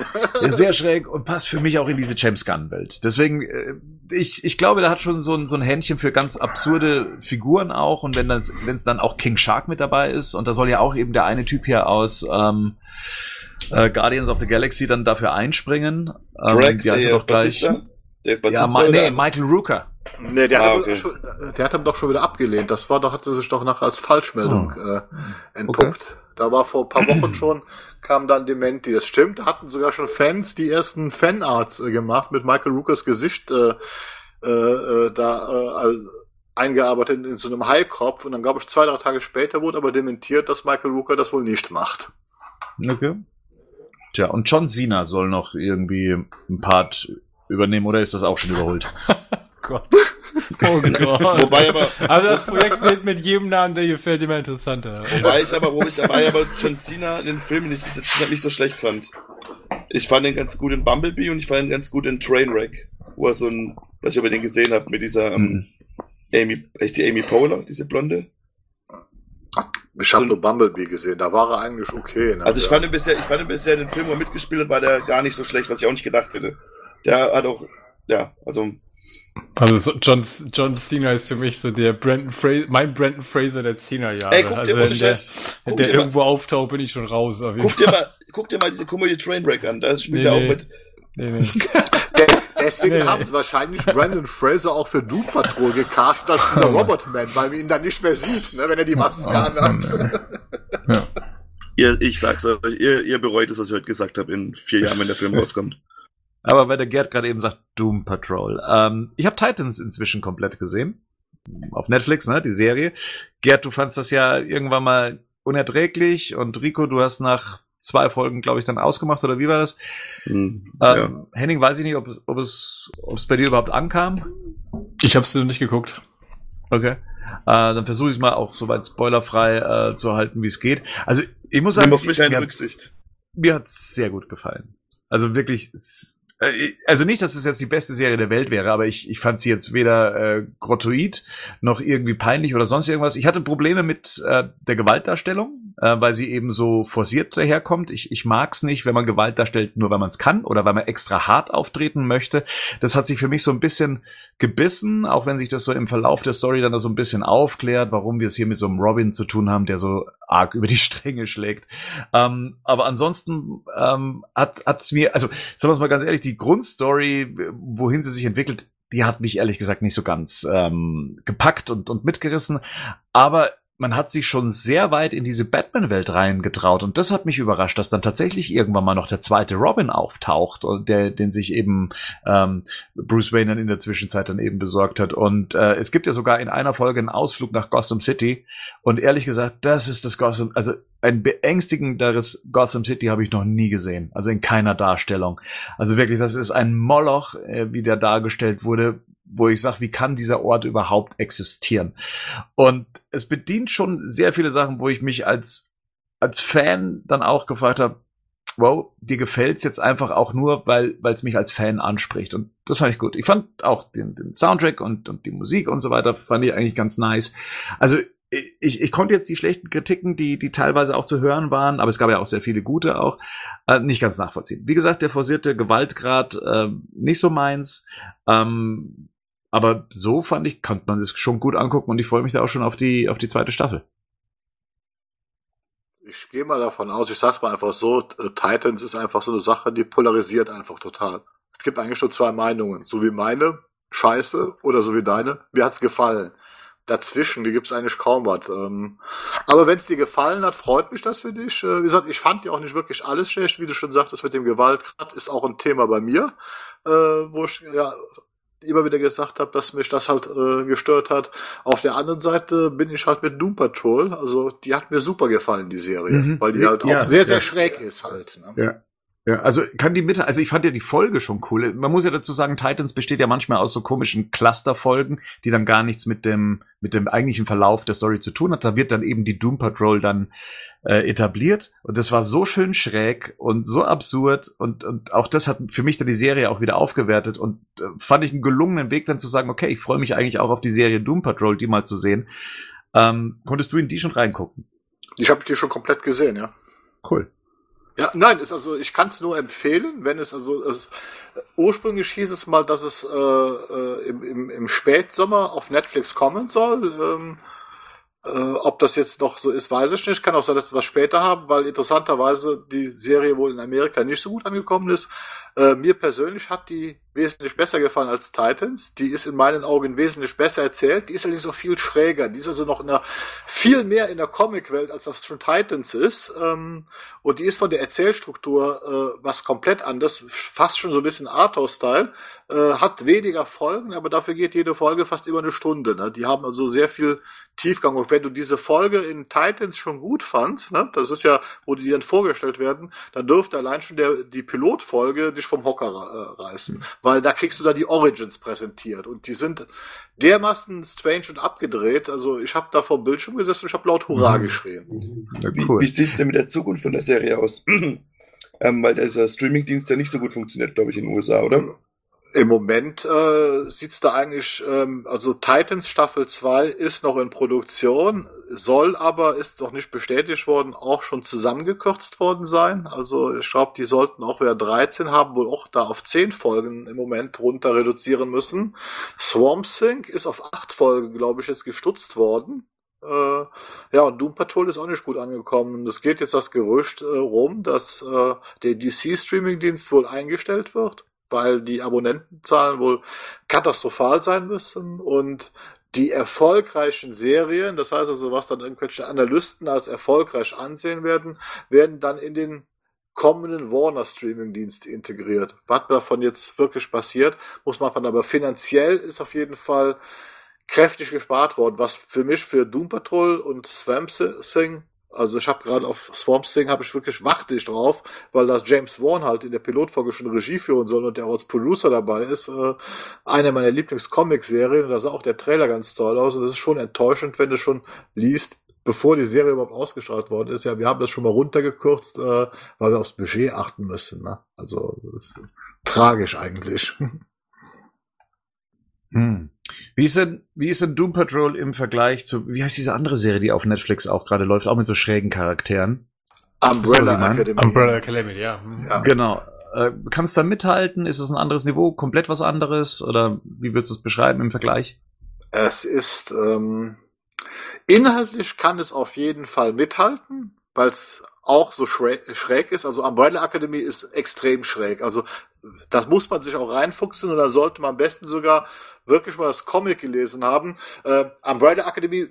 sehr schräg und passt für mich auch in diese James Gunn-Welt. Deswegen, äh, ich, ich glaube, der hat schon so ein, so ein Händchen für ganz absurde Figuren auch. Und wenn es dann auch King Shark mit dabei ist, und da soll ja auch eben der eine Typ hier aus ähm, äh, Guardians of the Galaxy dann dafür einspringen. Ähm, Drax, die heißt äh, ja doch gleich. Batista? Dave Ja, Batista? Ma nee? Michael Rooker. Nee, der, Ah, hat okay. aber schon, der hat ihn doch schon wieder abgelehnt. Das war doch, hatte sich doch nachher als Falschmeldung Oh. äh, entpuppt. Da war vor ein paar Wochen schon, kam dann Dementi. Das stimmt, da hatten sogar schon Fans die ersten Fanarts äh, gemacht mit Michael Rookers Gesicht äh, äh, äh, da äh, eingearbeitet in, in so einem Haikopf. Und dann glaube ich zwei, drei Tage später wurde aber dementiert, dass Michael Rooker das wohl nicht macht. Okay. Tja, und John Cena soll noch irgendwie ein Part übernehmen, oder ist das auch schon überholt? Gott. Oh Gott. Wobei aber, Also das Projekt wird mit jedem Namen, der hier fällt, immer interessanter. wobei ich aber, wo ich dabei aber John Cena in den Filmen nicht, nicht so schlecht fand. Ich fand ihn ganz gut in Bumblebee und ich fand ihn ganz gut in Trainwreck, wo er so ein, was ich über den gesehen habe, mit dieser ähm, Mhm. Amy, ist die Amy Poehler, diese Blonde? Ich habe So- nur Bumblebee gesehen, da war er eigentlich okay. Ne? Also ich fand ihn bisher, ich fand ihn bisher den Film, wo er mitgespielt hat, war der gar nicht so schlecht, was ich auch nicht gedacht hätte. Der hat auch, ja, also Also so John, John Cena ist für mich so der Brandon Fraser, mein Brandon Fraser der 10er Jahre. Ey, guck dir also ohne wenn der, wenn der dir mal- irgendwo auftaucht, bin ich schon raus. Guck dir mal, guck dir mal diese Komödie Trainwreck an, da spielt Nee, er auch nee. mit. Nee, nee. De deswegen Nee. haben sie wahrscheinlich Brandon Fraser auch für Doom Patrol gecastet als dieser Robotman, weil man ihn dann nicht mehr sieht, ne, wenn er die Maske anhat. Ja. Ihr, ich sag's euch, ihr, ihr bereut es, was ich heute gesagt habe, in vier Jahren, wenn der Film rauskommt. Aber weil der Gerd gerade eben sagt, Doom Patrol. Ähm, ich habe Titans inzwischen komplett gesehen. Auf Netflix, ne, die Serie. Gerd, du fandst das ja irgendwann mal unerträglich und Rico, du hast nach zwei Folgen, glaube ich, dann ausgemacht, oder wie war das? Hm, ja. Ähm, Henning, weiß ich nicht, ob, ob es ob es bei dir überhaupt ankam. Ich hab's nicht geguckt. Okay. Äh, dann versuche ich es mal auch soweit spoilerfrei äh, zu halten, wie es geht. Also ich muss sagen, Nimm auf mich eine mir hat's- Rücksicht. mir hat's sehr gut gefallen. Also wirklich, Äh, also nicht, dass es jetzt die beste Serie der Welt wäre, aber ich, ich fand sie jetzt weder äh, grottoid noch irgendwie peinlich oder sonst irgendwas. Ich hatte Probleme mit äh, der Gewaltdarstellung, äh, weil sie eben so forciert daherkommt. Ich, ich mag's nicht, wenn man Gewalt darstellt, nur weil man es kann oder weil man extra hart auftreten möchte. Das hat sich für mich so ein bisschen gebissen, auch wenn sich das so im Verlauf der Story dann so ein bisschen aufklärt, warum wir es hier mit so einem Robin zu tun haben, der so arg über die Stränge schlägt. Ähm, aber ansonsten ähm, hat es mir, also sagen wir mal ganz ehrlich, die Grundstory, wohin sie sich entwickelt, die hat mich ehrlich gesagt nicht so ganz ähm, gepackt und, und mitgerissen. Aber man hat sich schon sehr weit in diese Batman-Welt reingetraut und das hat mich überrascht, dass dann tatsächlich irgendwann mal noch der zweite Robin auftaucht und der, den sich eben ähm, Bruce Wayne dann in der Zwischenzeit dann eben besorgt hat. Und äh, es gibt ja sogar in einer Folge einen Ausflug nach Gotham City und ehrlich gesagt, das ist das Gotham, also ein beängstigenderes Gotham City habe ich noch nie gesehen, also in keiner Darstellung. Also wirklich, das ist ein Moloch, äh, wie der dargestellt wurde, wo ich sage, wie kann dieser Ort überhaupt existieren? Und es bedient schon sehr viele Sachen, wo ich mich als, als Fan dann auch gefragt habe, wow, dir gefällt's jetzt einfach auch nur, weil es mich als Fan anspricht. Und das fand ich gut. Ich fand auch den, den Soundtrack und, und die Musik und so weiter, fand ich eigentlich ganz nice. Also ich, ich konnte jetzt die schlechten Kritiken, die, die teilweise auch zu hören waren, aber es gab ja auch sehr viele gute auch, äh, nicht ganz nachvollziehen. Wie gesagt, der forcierte Gewaltgrad äh, nicht so meins. Ähm, aber so fand ich, konnte man es schon gut angucken und ich freue mich da auch schon auf die, auf die zweite Staffel. Ich gehe mal davon aus, ich sag's mal einfach so, äh, Titans ist einfach so eine Sache, die polarisiert einfach total. Es gibt eigentlich nur zwei Meinungen, so wie meine, scheiße, oder so wie deine, mir hat's gefallen. Dazwischen, die gibt's eigentlich kaum was. Ähm, aber wenn's dir gefallen hat, freut mich das für dich. Äh, wie gesagt, ich fand ja auch nicht wirklich alles schlecht, wie du schon sagtest, mit dem Gewaltgrad ist auch ein Thema bei mir, äh, wo ich ja immer wieder gesagt habe, dass mich das halt äh, gestört hat. Auf der anderen Seite bin ich halt mit Doom Patrol, also die hat mir super gefallen, die Serie, mhm. weil die halt auch ja, sehr, sehr ja. schräg ist halt. Ne? Ja. Ja, also kann die Mitte, also ich fand ja die Folge schon cool. Man muss ja dazu sagen, Titans besteht ja manchmal aus so komischen Clusterfolgen, die dann gar nichts mit dem mit dem eigentlichen Verlauf der Story zu tun hat. Da wird dann eben die Doom Patrol dann äh, etabliert und das war so schön schräg und so absurd und und auch das hat für mich dann die Serie auch wieder aufgewertet und äh, fand ich einen gelungenen Weg dann zu sagen, okay, ich freue mich eigentlich auch auf die Serie Doom Patrol, die mal zu sehen. Ähm, konntest du in die schon reingucken? Ich habe die schon komplett gesehen, ja. Cool. Ja, nein, ist also ich kann es nur empfehlen, wenn es also es, ursprünglich hieß es mal, dass es äh, äh, im, im, im Spätsommer auf Netflix kommen soll. Ähm, äh, ob das jetzt noch so ist, weiß ich nicht. Kann auch sein, dass wir es später haben, weil interessanterweise die Serie wohl in Amerika nicht so gut angekommen ist. Äh, mir persönlich hat die wesentlich besser gefallen als Titans. Die ist in meinen Augen wesentlich besser erzählt. Die ist allerdings auch viel schräger. Die ist also noch in der, viel mehr in der Comicwelt, als das schon Titans ist. Ähm, und die ist von der Erzählstruktur äh, was komplett anders, fast schon so ein bisschen Arthouse-Style. Äh, hat weniger Folgen, aber dafür geht jede Folge fast über eine Stunde. Ne? Die haben also sehr viel Tiefgang. Und wenn du diese Folge in Titans schon gut fandst, ne, das ist ja, wo die dann vorgestellt werden, dann dürfte allein schon der, die Pilotfolge dich vom Hocker äh, reißen. Weil da kriegst du da die Origins präsentiert. Und die sind dermaßen strange und abgedreht. Also ich habe da vor dem Bildschirm gesessen und ich habe laut Hurra mhm. geschrien. Ja, cool. Wie, wie sieht's denn mit der Zukunft von der Serie aus? ähm, weil dieser Streamingdienst ja nicht so gut funktioniert, glaube ich, in den USA, oder? Im Moment äh, sieht's da eigentlich, ähm, also Titans Staffel 2 ist noch in Produktion, soll aber, ist noch nicht bestätigt worden, auch schon zusammengekürzt worden sein. Also ich glaube, die sollten auch wieder 13 haben, wohl auch da auf 10 Folgen im Moment runter reduzieren müssen. Swamp Thing ist auf 8 Folgen, glaube ich, jetzt gestutzt worden. Äh, ja, und Doom Patrol ist auch nicht gut angekommen. Es geht jetzt das Gerücht äh, rum, dass äh, der DC-Streaming-Dienst wohl eingestellt wird weil die Abonnentenzahlen wohl katastrophal sein müssen und die erfolgreichen Serien, das heißt also, was dann irgendwelche Analysten als erfolgreich ansehen werden, werden dann in den kommenden Warner Streaming Dienst integriert. Was davon jetzt wirklich passiert, muss man aber finanziell ist auf jeden Fall kräftig gespart worden, was für mich für Doom Patrol und Swamp Thing also ich habe gerade auf Swamp Thing habe ich wirklich ich drauf, weil das James Wan halt in der Pilotfolge schon Regie führen soll und der auch als Producer dabei ist. Äh, eine meiner Lieblings-Comic-Serien und da sah auch der Trailer ganz toll aus und das ist schon enttäuschend, wenn du schon liest, bevor die Serie überhaupt ausgestrahlt worden ist. Ja, wir haben das schon mal runtergekürzt, äh, weil wir aufs Budget achten müssen. Ne? Also das, tragisch eigentlich. Hm. Wie ist denn, wie ist denn Doom Patrol im Vergleich zu, wie heißt diese andere Serie, die auf Netflix auch gerade läuft, auch mit so schrägen Charakteren? Umbrella? Academy. Umbrella Academy, ja. Ja. Genau. Äh, kannst du da mithalten? Ist es ein anderes Niveau, komplett was anderes? Oder wie würdest du es beschreiben im Vergleich? Es ist ähm, inhaltlich kann es auf jeden Fall mithalten, weil es auch so schräg, schräg ist. Also Umbrella Academy ist extrem schräg. Also das muss man sich auch reinfuchsen und da sollte man am besten sogar wirklich mal das Comic gelesen haben. Äh, Umbrella Academy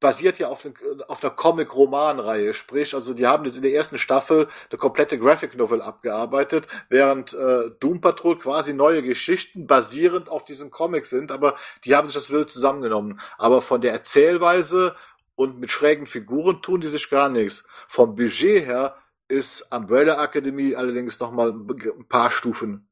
basiert ja auf, den, auf der Comic-Roman-Reihe, sprich, also die haben jetzt in der ersten Staffel eine komplette Graphic Novel abgearbeitet, während äh, Doom Patrol quasi neue Geschichten basierend auf diesen Comics sind, aber die haben sich das wild zusammengenommen. Aber von der Erzählweise und mit schrägen Figuren tun die sich gar nichts. Vom Budget her ist Umbrella Academy allerdings nochmal ein paar Stufen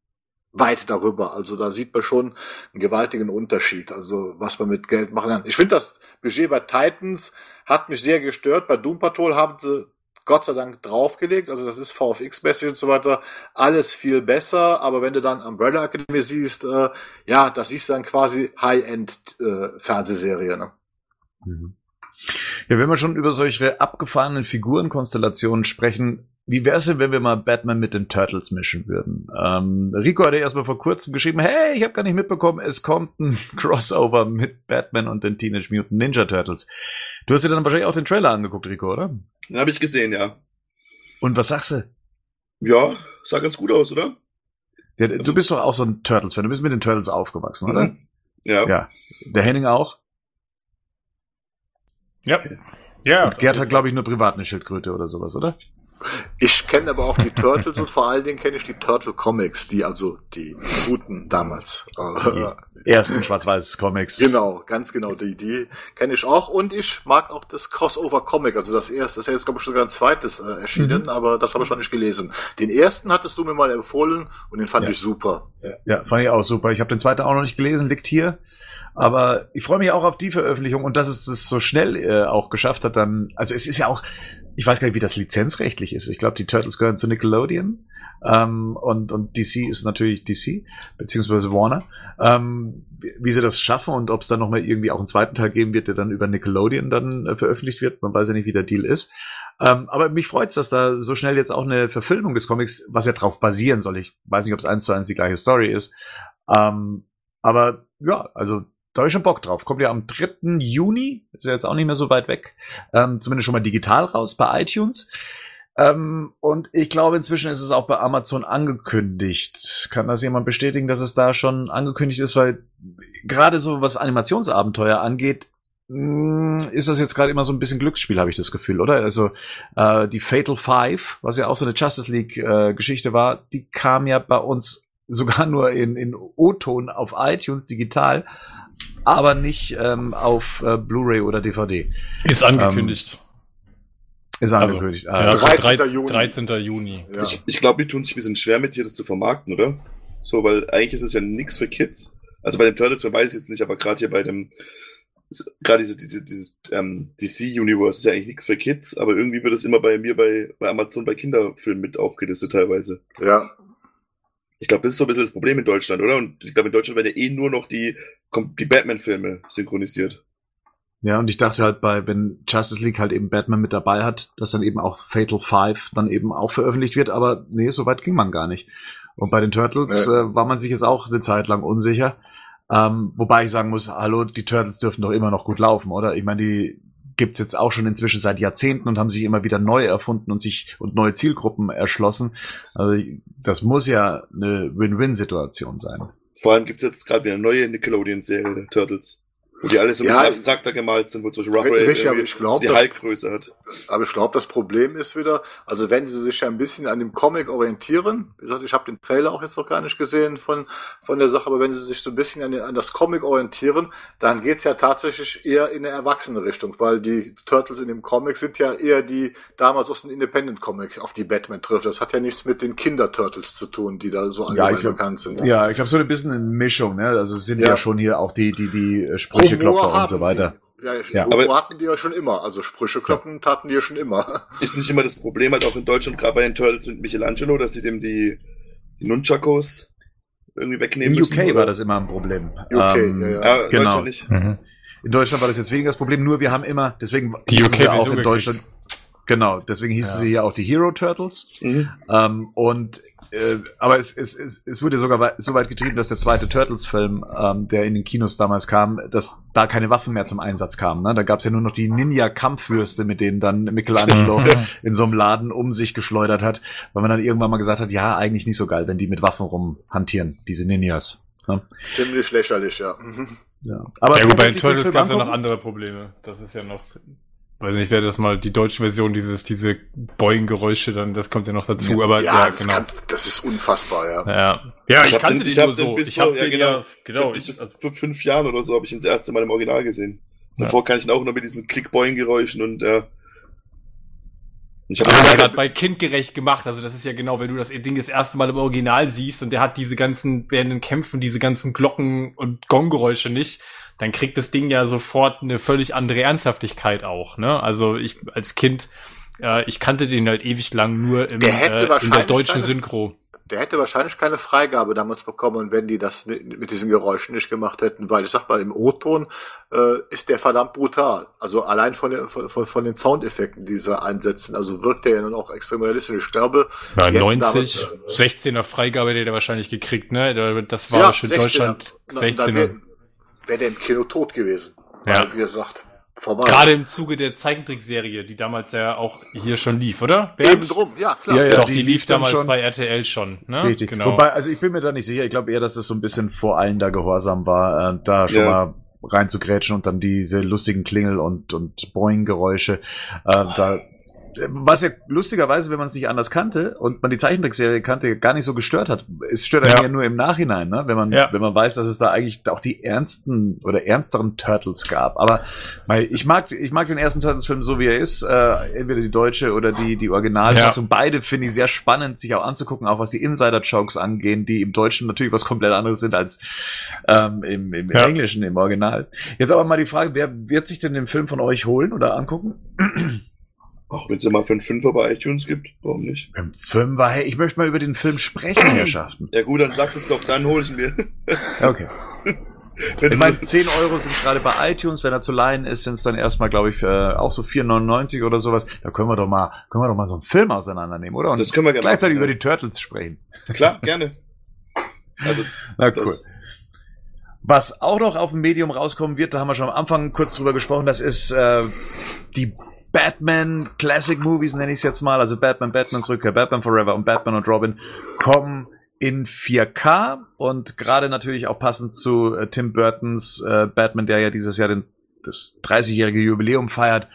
weit darüber. Also da sieht man schon einen gewaltigen Unterschied, also was man mit Geld machen kann. Ich finde das Budget bei Titans hat mich sehr gestört. Bei Doom Patrol haben sie Gott sei Dank draufgelegt, also das ist VFX-mäßig und so weiter, alles viel besser, aber wenn du dann Umbrella Academy siehst, äh, ja, das siehst du dann quasi High-End-Fernsehserie. ne? Ja, wenn wir schon über solche abgefahrenen Figurenkonstellationen sprechen, wie wäre es denn, wenn wir mal Batman mit den Turtles mischen würden? Ähm, Rico hatte erst mal vor kurzem geschrieben, hey, ich habe gar nicht mitbekommen, es kommt ein Crossover mit Batman und den Teenage Mutant Ninja Turtles. Du hast dir dann wahrscheinlich auch den Trailer angeguckt, Rico, oder? Den habe ich gesehen, ja. Und was sagst du? Ja, sah ganz gut aus, oder? Ja, du bist doch auch so ein Turtles-Fan, du bist mit den Turtles aufgewachsen, oder? Mhm. Ja. Ja. Der Henning auch? Ja. Ja. Und Gerd hat, glaube ich, nur privat eine Schildkröte oder sowas, oder? Ich kenne aber auch die Turtles und vor allen Dingen kenne ich die Turtle Comics, die also die guten damals. Äh, Ersten schwarz-weiß Comics. Genau, ganz genau, die, die kenne ich auch und ich mag auch das Crossover Comic, also das erste, das ist ja jetzt glaube ich sogar ein zweites äh, erschienen, Mhm. aber das habe ich noch nicht gelesen. Den ersten hattest du mir mal empfohlen und den fand Ja. ich super. Ja, fand ich auch super. Ich habe den zweiten auch noch nicht gelesen, liegt hier. Aber ich freue mich auch auf die Veröffentlichung und dass es das so schnell äh, auch geschafft hat, dann, also es ist ja auch, ich weiß gar nicht, wie das lizenzrechtlich ist. Ich glaube, die Turtles gehören zu Nickelodeon. Ähm, und, und DC ist natürlich DC, beziehungsweise Warner. Ähm, wie- sie das schaffen und ob es dann nochmal irgendwie auch einen zweiten Teil geben wird, der dann über Nickelodeon dann äh, veröffentlicht wird. Man weiß ja nicht, wie der Deal ist. Ähm, aber mich freut's, dass da so schnell jetzt auch eine Verfilmung des Comics, was ja drauf basieren soll. Ich weiß nicht, ob es eins zu eins die gleiche Story ist. Ähm, aber ja, also da habe ich schon Bock drauf. Kommt ja am 3. Juni, ist ja jetzt auch nicht mehr so weit weg. Ähm, zumindest schon mal digital raus bei iTunes. Ähm, und ich glaube, inzwischen ist es auch bei Amazon angekündigt. Kann das jemand bestätigen, dass es da schon angekündigt ist? Weil gerade so, was Animationsabenteuer angeht, mh, ist das jetzt gerade immer so ein bisschen Glücksspiel, habe ich das Gefühl, oder? Also äh, die Fatal Five, was ja auch so eine Justice League-Geschichte war, die kam ja bei uns sogar nur in, in O-Ton auf iTunes digital, aber nicht ähm, auf äh, Blu-ray oder DVD. Ist angekündigt. Ist Also, angekündigt. ja, Ah, 13. 13. Juni. 13. Juni. Ja. Ich, ich glaube, die tun sich ein bisschen schwer mit dir, das zu vermarkten, oder? So, weil eigentlich ist es ja nix für Kids. Also bei dem Turtles weiß ich jetzt nicht, aber gerade hier bei dem, gerade diese, diese, dieses ähm, DC-Universe ist ja eigentlich nichts für Kids, aber irgendwie wird es immer bei mir bei, bei Amazon bei Kinderfilmen mit aufgelistet teilweise. ja. Ich glaube, das ist so ein bisschen das Problem in Deutschland, oder? Und ich glaube, in Deutschland werden ja eh nur noch die, die Batman-Filme synchronisiert. Ja, und ich dachte halt bei, wenn Justice League halt eben Batman mit dabei hat, dass dann eben auch Fatal Five dann eben auch veröffentlicht wird, aber nee, so weit ging man gar nicht. Und bei den Turtles äh, war man sich jetzt auch eine Zeit lang unsicher. Ähm, wobei ich sagen muss, hallo, die Turtles dürfen doch immer noch gut laufen, oder? Ich meine, die gibt's jetzt auch schon inzwischen seit Jahrzehnten und haben sich immer wieder neu erfunden und sich und neue Zielgruppen erschlossen. Also das muss ja eine Win-Win-Situation sein. Vor allem gibt's jetzt gerade wieder eine neue Nickelodeon-Serie der Turtles. Wo die alle so ein Ja, bisschen abstrakter gemalt sind, wo zum Beispiel Raphael Richtig, aber ich glaub, die Halsgröße hat. Aber ich glaube, das Problem ist wieder, also wenn sie sich ja ein bisschen an dem Comic orientieren, wie gesagt, ich habe den Trailer auch jetzt noch gar nicht gesehen von, von der Sache, aber wenn sie sich so ein bisschen an, den, an das Comic orientieren, dann geht's ja tatsächlich eher in eine erwachsene Richtung, weil die Turtles in dem Comic sind ja eher die damals aus dem Independent-Comic, auf die Batman trifft. Das hat ja nichts mit den Kinder-Turtles zu tun, die da so allgemein glaub- bekannt sind. Ja, ich glaube so ein bisschen eine Mischung, ne? Also sind ja, Ja. schon hier auch die, die, die äh, Sprücheklopfer und so weiter. Sie. Ja, Ja. Humor Aber- hatten die ja schon immer. Also Sprüche kloppen taten die ja schon immer. Ist nicht immer das Problem halt auch in Deutschland, gerade bei den Turtles mit Michelangelo, dass sie dem die, die Nunchakos irgendwie wegnehmen In müssen. UK oder? war das immer ein Problem. UK, Ähm, ja, ja. Ja, Genau. Deutschland nicht. Mhm. In Deutschland war das jetzt weniger das Problem, nur wir haben immer, deswegen Die hießen sie auch UK-Version in Deutschland. Genau, deswegen hießen Ja. sie hier auch die Hero Turtles. Mhm. Ähm, und äh, aber es, es, es, es wurde sogar so weit getrieben, dass der zweite Turtles-Film, ähm, der in den Kinos damals kam, dass da keine Waffen mehr zum Einsatz kamen. Ne? Da gab es ja nur noch die Ninja-Kampfwürste, mit denen dann Michelangelo in so einem Laden um sich geschleudert hat, weil man dann irgendwann mal gesagt hat, ja, eigentlich nicht so geil, wenn die mit Waffen rumhantieren, diese Ninjas. Ne? Ist ziemlich lächerlich, ja. Mhm. Ja. Aber ja gut, bei den Turtles gab es ja noch andere Probleme. Das ist ja noch, weiß nicht, wer das mal, die deutsche Version, dieses, diese Boing-Geräusche, dann, das kommt ja noch dazu, aber ja, ja, das, genau. kann, das ist unfassbar, ja. Ja, ja ich, hab kannte den- den, hab nur so. Ich habe so- ja, genau. ja, genau, ich ich, hab bis vor fünf Jahren oder so habe ich ihn das erste Mal im Original gesehen. Davor kann ich ihn auch nur mit diesen Click-Boing-Geräuschen und äh, ich habe gesagt, gerade bei kindgerecht gemacht. Also das ist ja genau, wenn du das Ding das erste Mal im Original siehst und der hat diese ganzen, während den Kämpfen, diese ganzen Glocken und Gonggeräusche nicht, dann kriegt das Ding ja sofort eine völlig andere Ernsthaftigkeit auch. Ne? Also ich als Kind, äh, ich kannte den halt ewig lang nur im, Der hätte äh, in der deutschen keine- Synchro. Der hätte wahrscheinlich keine Freigabe damals bekommen, wenn die das mit diesen Geräuschen nicht gemacht hätten, weil ich sag mal, im O-Ton äh, ist der verdammt brutal. Also allein von, der, von, von, von den Soundeffekten, die sie einsetzen, also wirkt der ja nun auch extrem realistisch. Ich glaube, Ja, die hätten 90, damals, 16er Freigabe hätte der wahrscheinlich gekriegt, ne? Da- Das war ja, schon 16er. Deutschland Na, Dann 16er. Wäre wär der im Kino tot gewesen. Ja. Weil, wie gesagt, vorbei. Gerade im Zuge der Zeichentrickserie, die damals ja auch hier schon lief, oder? Wer- Eben drum, ja klar. Ja, ja. Doch, die die, lief lief damals schon. bei RTL schon, ne? Richtig. Genau. Wobei, also ich bin mir da nicht sicher. Ich glaube eher, dass es so ein bisschen vor allen da gehorsam war, äh, da schon Ja. mal reinzugrätschen und dann diese lustigen Klingel- und, und Boing-Geräusche. Äh, da, was ja lustigerweise, wenn man es nicht anders kannte und man die Zeichentrickserie kannte, gar nicht so gestört hat. Es stört einen ja, Ja. nur im Nachhinein, ne? wenn man Ja. wenn man weiß, dass es da eigentlich auch die ernsten oder ernsteren Turtles gab. Aber weil ich mag ich mag den ersten Turtles-Film so wie er ist, äh, entweder die deutsche oder die die Originalfassung. Beide finde ich sehr spannend, sich auch anzugucken, auch was die Insider-Jokes angehen, die im Deutschen natürlich was komplett anderes sind als ähm, im, im Ja. Englischen, im Original. Jetzt aber mal die Frage, wer wird sich denn den Film von euch holen oder angucken? Auch wenn es immer für einen Fünfer bei iTunes gibt, warum nicht? Im Fünfer, hey, ich möchte mal über den Film sprechen, Herrschaften. Ja gut, dann sag es doch, dann hole ich mir. Okay. Wenn Ich meine, 10 Euro sind es gerade bei iTunes, wenn er zu leihen ist, sind es dann erstmal, glaube ich, äh, auch so 4,99 oder sowas. Da können wir doch mal, können wir doch mal so einen Film auseinandernehmen, oder? Und das können wir gerne gleichzeitig machen, über die Turtles sprechen. ja. Klar, gerne. Also, Na cool. Was auch noch auf dem Medium rauskommen wird, da haben wir schon am Anfang kurz drüber gesprochen, das ist äh, die Batman Classic Movies, nenne ich es jetzt mal. Also Batman, Batman Rückkehr, Batman Forever und Batman und Robin kommen in 4K und gerade natürlich auch passend zu äh, Tim Burtons äh, Batman, der ja dieses Jahr den, das 30-jährige Jubiläum feiert,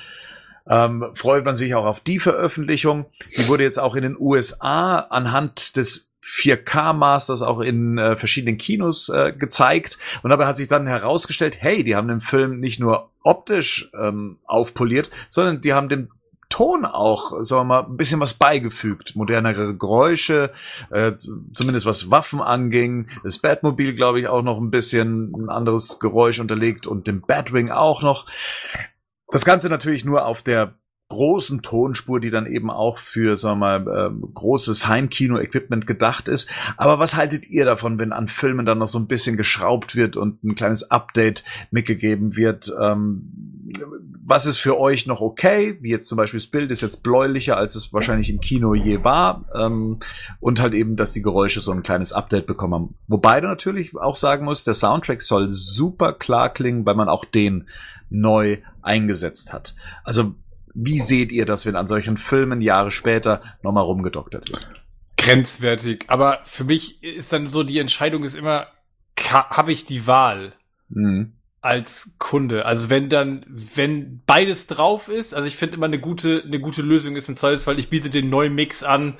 ähm, freut man sich auch auf die Veröffentlichung. Die wurde jetzt auch in den USA anhand des 4K-Masters auch in äh, verschiedenen Kinos äh, gezeigt. Und dabei hat sich dann herausgestellt, hey, die haben den Film nicht nur optisch ähm, aufpoliert, sondern die haben dem Ton auch, sagen wir mal, ein bisschen was beigefügt. Modernere Geräusche, äh, zumindest was Waffen anging. Das Batmobil, glaube ich, auch noch ein bisschen ein anderes Geräusch unterlegt und dem Batwing auch noch. Das Ganze natürlich nur auf der großen Tonspur, die dann eben auch für, sagen wir mal, ähm, großes Heimkino-Equipment gedacht ist. Aber was haltet ihr davon, wenn an Filmen dann noch so ein bisschen geschraubt wird und ein kleines Update mitgegeben wird? Ähm, was ist für euch noch okay? Wie jetzt zum Beispiel das Bild ist jetzt bläulicher, als es wahrscheinlich im Kino je war. Ähm, und halt eben, dass die Geräusche so ein kleines Update bekommen haben. Wobei du natürlich auch sagen musst, der Soundtrack soll super klar klingen, weil man auch den neu eingesetzt hat. Also wie seht ihr das, wenn an solchen Filmen Jahre später nochmal rumgedoktert wird? grenzwertig. Aber für mich ist dann so, die Entscheidung ist immer, habe ich die Wahl Mhm. als Kunde? Also wenn dann, wenn beides drauf ist, also ich finde immer eine gute, eine gute Lösung ist im Zweifelsfall, ich biete den neuen Mix an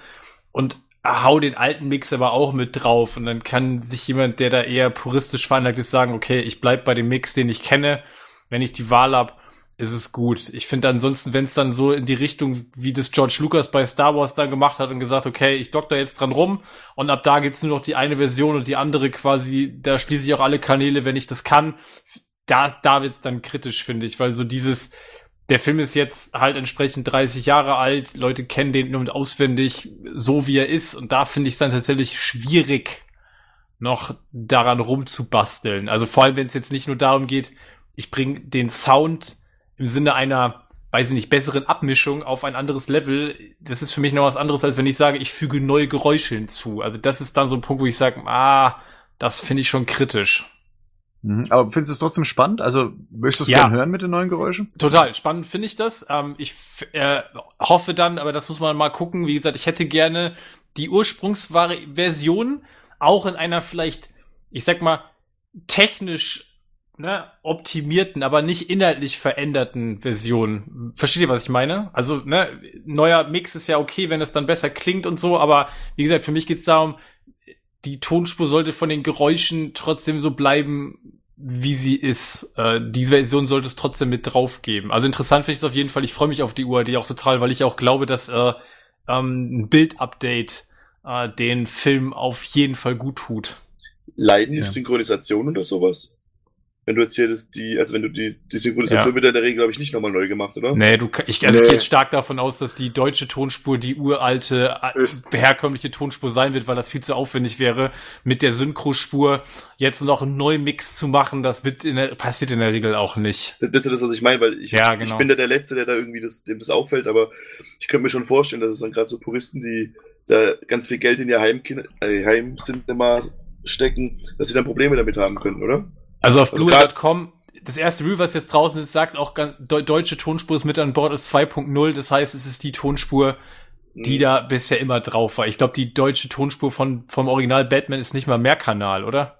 und hau den alten Mix aber auch mit drauf und dann kann sich jemand, der da eher puristisch veranlagt ist, sagen, okay, ich bleib bei dem Mix, den ich kenne. Wenn ich die Wahl hab, ist es gut. Ich finde ansonsten, wenn es dann so in die Richtung, wie das George Lucas bei Star Wars dann gemacht hat und gesagt, okay, ich doktor jetzt dran rum und ab da gibt's nur noch die eine Version und die andere quasi, da schließe ich auch alle Kanäle, wenn ich das kann. Da, da wird's dann kritisch, finde ich, weil so dieses, der Film ist jetzt halt entsprechend 30 Jahre alt, Leute kennen den nur und auswendig, so wie er ist und da finde ich es dann tatsächlich schwierig, noch daran rumzubasteln. Also vor allem, wenn es jetzt nicht nur darum geht, ich bringe den Sound im Sinne einer, weiß ich nicht, besseren Abmischung auf ein anderes Level. Das ist für mich noch was anderes, als wenn ich sage, ich füge neue Geräusche hinzu. Also das ist dann so ein Punkt, wo ich sage, ah, das finde ich schon kritisch. Mhm. Aber findest du es trotzdem spannend? Also möchtest du es Ja. gerne hören mit den neuen Geräuschen? Total spannend finde ich das. Ähm, ich äh, hoffe dann, aber das muss man mal gucken. Wie gesagt, ich hätte gerne die Ursprungsversion auch in einer vielleicht, ich sag mal, technisch ne, optimierten, aber nicht inhaltlich veränderten Version. Versteht ihr, was ich meine? Also, ne, neuer Mix ist ja okay, wenn es dann besser klingt und so, aber wie gesagt, für mich geht's darum, die Tonspur sollte von den Geräuschen trotzdem so bleiben, wie sie ist. Äh, diese Version sollte es trotzdem mit drauf geben. Also interessant finde ich es auf jeden Fall. Ich freue mich auf die UAD auch total, weil ich auch glaube, dass äh, ähm, ein Bild-Update äh, den Film auf jeden Fall gut tut. Leiden Ja. Synchronisation oder sowas? Wenn du jetzt hier das, die, also wenn du die, die Synchronisation Ja. wird in der Regel, glaube ich, nicht nochmal neu gemacht, oder? Nee, du, ich, also ich Nee. gehe jetzt stark davon aus, dass die deutsche Tonspur die uralte, Ist- herkömmliche Tonspur sein wird, weil das viel zu aufwendig wäre, mit der Synchrospur jetzt noch einen neuen Mix zu machen. Das wird in der, passiert in der Regel auch nicht. Das das ist das, was ich meine, weil ich, Ja, ich genau. bin da der Letzte, der da irgendwie das, dem das auffällt, aber ich könnte mir schon vorstellen, dass es dann gerade so Puristen, die da ganz viel Geld in ihr Heimkin äh, Heimcinema stecken, dass sie dann Probleme damit haben könnten, oder? Also auf Also Blu.com, das erste Review, was jetzt draußen ist, sagt auch ganz, deu- deutsche Tonspur ist mit an Bord, ist 2.0. Das heißt, es ist die Tonspur, die Mhm. da bisher immer drauf war. Ich glaube, die deutsche Tonspur von, vom Original Batman ist nicht mal Mehrkanal, oder?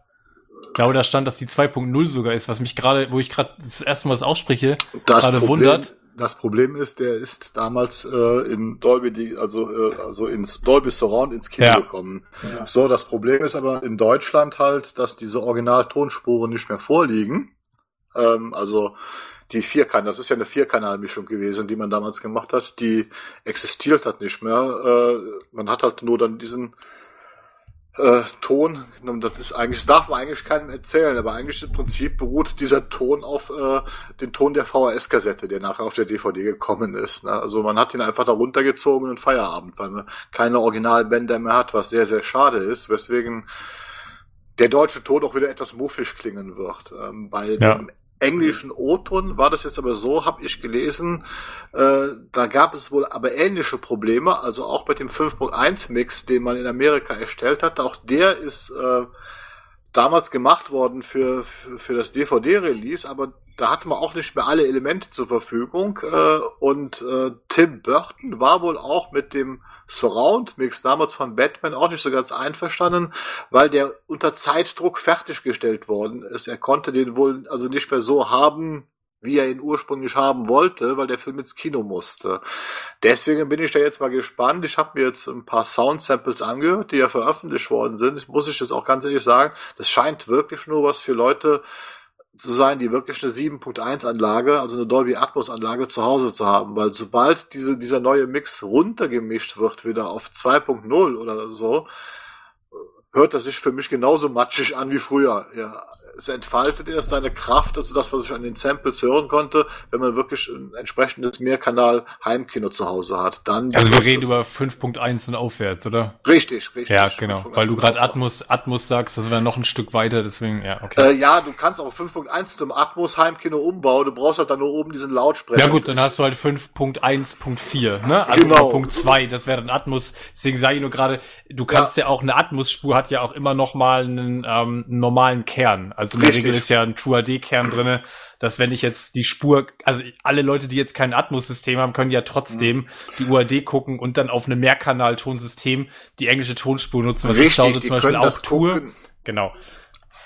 Ich glaube, da stand, dass die 2.0 sogar ist, was mich gerade, wo ich gerade das erste Mal das ausspreche, gerade wundert. Das Problem ist, der ist damals äh, in Dolby, die- also äh, also ins Dolby Surround ins Kino Ja. gekommen. So, das Problem ist aber in Deutschland halt, dass diese Originaltonspuren nicht mehr vorliegen. Ähm, also die Vierkanal, das ist ja eine Vierkanalmischung gewesen, die man damals gemacht hat, die existiert hat nicht mehr. Äh, man hat halt nur dann diesen äh, Ton, das ist eigentlich, das darf man eigentlich keinem erzählen, aber eigentlich im Prinzip beruht dieser Ton auf äh, den Ton der VHS-Kassette, der nachher auf der DVD gekommen ist. Ne? Also man hat ihn einfach da runtergezogen und Feierabend, weil man keine Originalbänder mehr hat, was sehr, sehr schade ist, weswegen der deutsche Ton auch wieder etwas muffig klingen wird. Ähm, bei Ja. dem englischen O-Ton war das jetzt aber so, habe ich gelesen, äh, da gab es wohl aber ähnliche Probleme, also auch mit dem 5.1 Mix, den man in Amerika erstellt hat, auch der ist äh, damals gemacht worden für, für, für das DVD-Release, aber da hatte man auch nicht mehr alle Elemente zur Verfügung äh, und äh, Tim Burton war wohl auch mit dem Surround-Mix damals von Batman auch nicht so ganz einverstanden, weil der unter Zeitdruck fertiggestellt worden ist. Er konnte den wohl also nicht mehr so haben, wie er ihn ursprünglich haben wollte, weil der Film ins Kino musste. Deswegen bin ich da jetzt mal gespannt. Ich habe mir jetzt ein paar Sound-Samples angehört, die ja veröffentlicht worden sind. Muss ich das auch ganz ehrlich sagen, das scheint wirklich nur was für Leute zu sein, die wirklich eine 7.1 Anlage, also eine Dolby Atmos Anlage zu Hause zu haben, weil sobald diese, dieser neue Mix runtergemischt wird, wieder auf 2.0 oder so, hört er sich für mich genauso matschig an wie früher. Ja, es entfaltet erst seine Kraft, also das, was ich an den Samples hören konnte, wenn man wirklich ein entsprechendes Mehrkanal-Heimkino zu Hause hat. Dann Also wir reden über 5.1 und aufwärts, oder? richtig, richtig. Ja, genau. 5.1 Weil du gerade. Atmos, Atmos sagst, das wäre noch ein Stück weiter, deswegen, ja, okay. Äh, ja, du kannst auch 5.1 zum Atmos Heimkino umbauen. Du brauchst halt dann nur oben diesen Lautsprecher. Ja gut, dann hast du halt 5.1.4, ne? Also Genau. Punkt 2, das wäre dann Atmos. Deswegen sage ich nur gerade, du kannst ja. auch eine Atmos-Spur hat ja auch immer noch mal einen, ähm, normalen Kern. Also in der Richtig. Regel ist ja ein True AD-Kern drinne, dass wenn ich jetzt die Spur, also alle Leute, die jetzt kein Atmos-System haben, können ja trotzdem die UAD gucken und dann auf einem Mehrkanal-Tonsystem die englische Tonspur nutzen, was ich zu Richtig, zum Beispiel auch tue. gucken. Genau.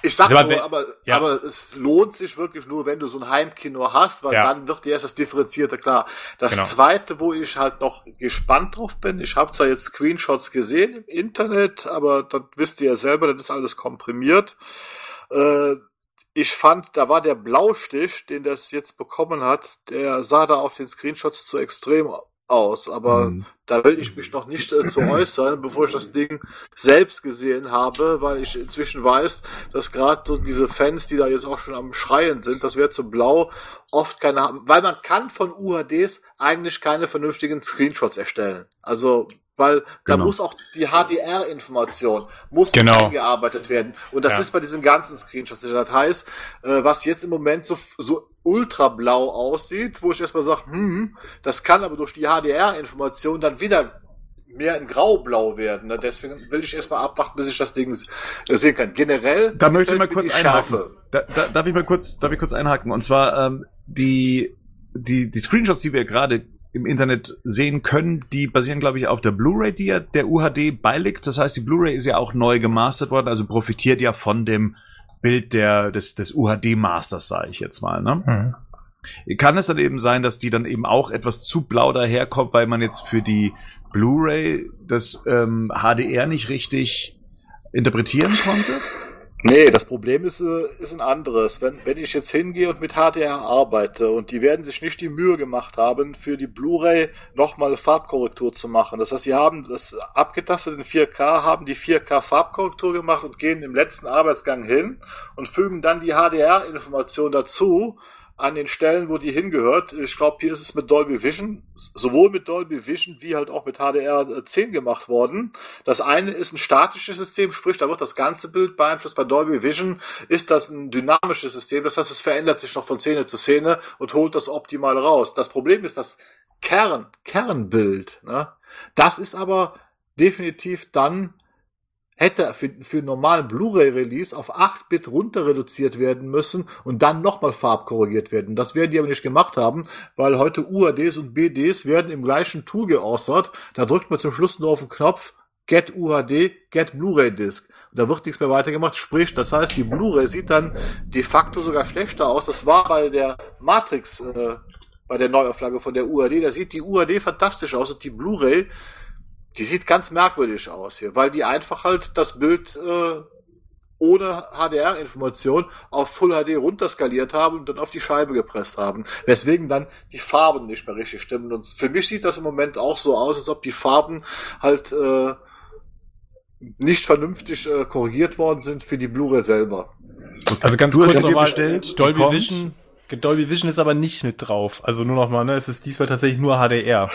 Ich sag Aber nur, wenn- aber, ja. aber es lohnt sich wirklich nur, wenn du so ein Heimkino hast, weil Ja. dann wird dir erst das Differenzierte klar. Das Genau. zweite, wo ich halt noch gespannt drauf bin, ich habe zwar jetzt Screenshots gesehen im Internet, aber das wisst ihr ja selber, das ist alles komprimiert. Äh, ich fand, da war der Blaustich, den das jetzt bekommen hat, der sah da auf den Screenshots zu extrem aus, aber Mhm. da will ich mich noch nicht äh, zu äußern, bevor ich das Ding selbst gesehen habe, weil ich inzwischen weiß, dass gerade so diese Fans, die da jetzt auch schon am Schreien sind, das wäre zu blau, oft keine haben, weil man kann von UHDs eigentlich keine vernünftigen Screenshots erstellen. Also weil da Genau. muss auch die HDR-Information muss Genau. eingearbeitet werden. Und das Ja. ist bei diesen ganzen Screenshots. Das heißt, äh, was jetzt im Moment so, so ultrablau aussieht, wo ich erstmal sage, hm, das kann aber durch die HDR-Information dann wieder mehr in graublau werden. Ne? Deswegen will ich erstmal abwarten, bis ich das Ding sehen kann. Generell Da möchte ich mal kurz einhaken. Da, da, darf ich mal kurz, darf ich kurz einhaken? Und zwar ähm, die die die Screenshots, die wir gerade im Internet sehen können, die basieren, glaube ich, auf der Blu-ray, die ja der UHD beiliegt. Das heißt, die Blu-ray ist ja auch neu gemastert worden, also profitiert ja von dem Bild der des des UHD-Masters, sage ich jetzt mal. Ne? Kann es dann eben sein, dass die dann eben auch etwas zu blau daherkommt, weil man jetzt für die Blu-ray das ähm, HDR nicht richtig interpretieren konnte? Nee, das Problem ist, äh, ist ein anderes. Wenn, wenn ich jetzt hingehe und mit HDR arbeite und die werden sich nicht die Mühe gemacht haben, für die Blu-ray nochmal Farbkorrektur zu machen. Das heißt, sie haben das abgetastet in 4K, haben die 4K Farbkorrektur gemacht und gehen im letzten Arbeitsgang hin und fügen dann die HDR-Information dazu an den Stellen, wo die hingehört. Ich glaube, hier ist es mit Dolby Vision, sowohl mit Dolby Vision wie halt auch mit HDR 10 gemacht worden. Das eine ist ein statisches System, sprich, da wird das ganze Bild beeinflusst. Bei Dolby Vision ist das ein dynamisches System, das heißt, es verändert sich noch von Szene zu Szene und holt das optimal raus. Das Problem ist das Kern, Kernbild. Ne? Das ist aber definitiv dann hätte für, für normalen Blu-ray-Release auf 8-Bit runter reduziert werden müssen und dann nochmal farbkorrigiert werden. Das werden die aber nicht gemacht haben, weil heute UADs und BDs werden im gleichen Tool geäußert. Da drückt man zum Schluss nur auf den Knopf Get UHD, Get Blu-ray Disc. Und da wird nichts mehr weitergemacht. Sprich, das heißt, die Blu-ray sieht dann de facto sogar schlechter aus. Das war bei der Matrix, äh, bei der Neuauflage von der UAD. Da sieht die UAD fantastisch aus und die Blu-ray die sieht ganz merkwürdig aus hier, weil die einfach halt das Bild äh, ohne HDR-Information auf Full HD runterskaliert haben und dann auf die Scheibe gepresst haben. Weswegen dann die Farben nicht mehr richtig stimmen. Und für mich sieht das im Moment auch so aus, als ob die Farben halt äh, nicht vernünftig äh, korrigiert worden sind für die Blu-ray selber. Also ganz Du kurz nochmal, bestellt, Dolby die kommt. Vision, Dolby Vision ist aber nicht mit drauf. Also nur nochmal, ne, es ist diesmal tatsächlich nur HDR.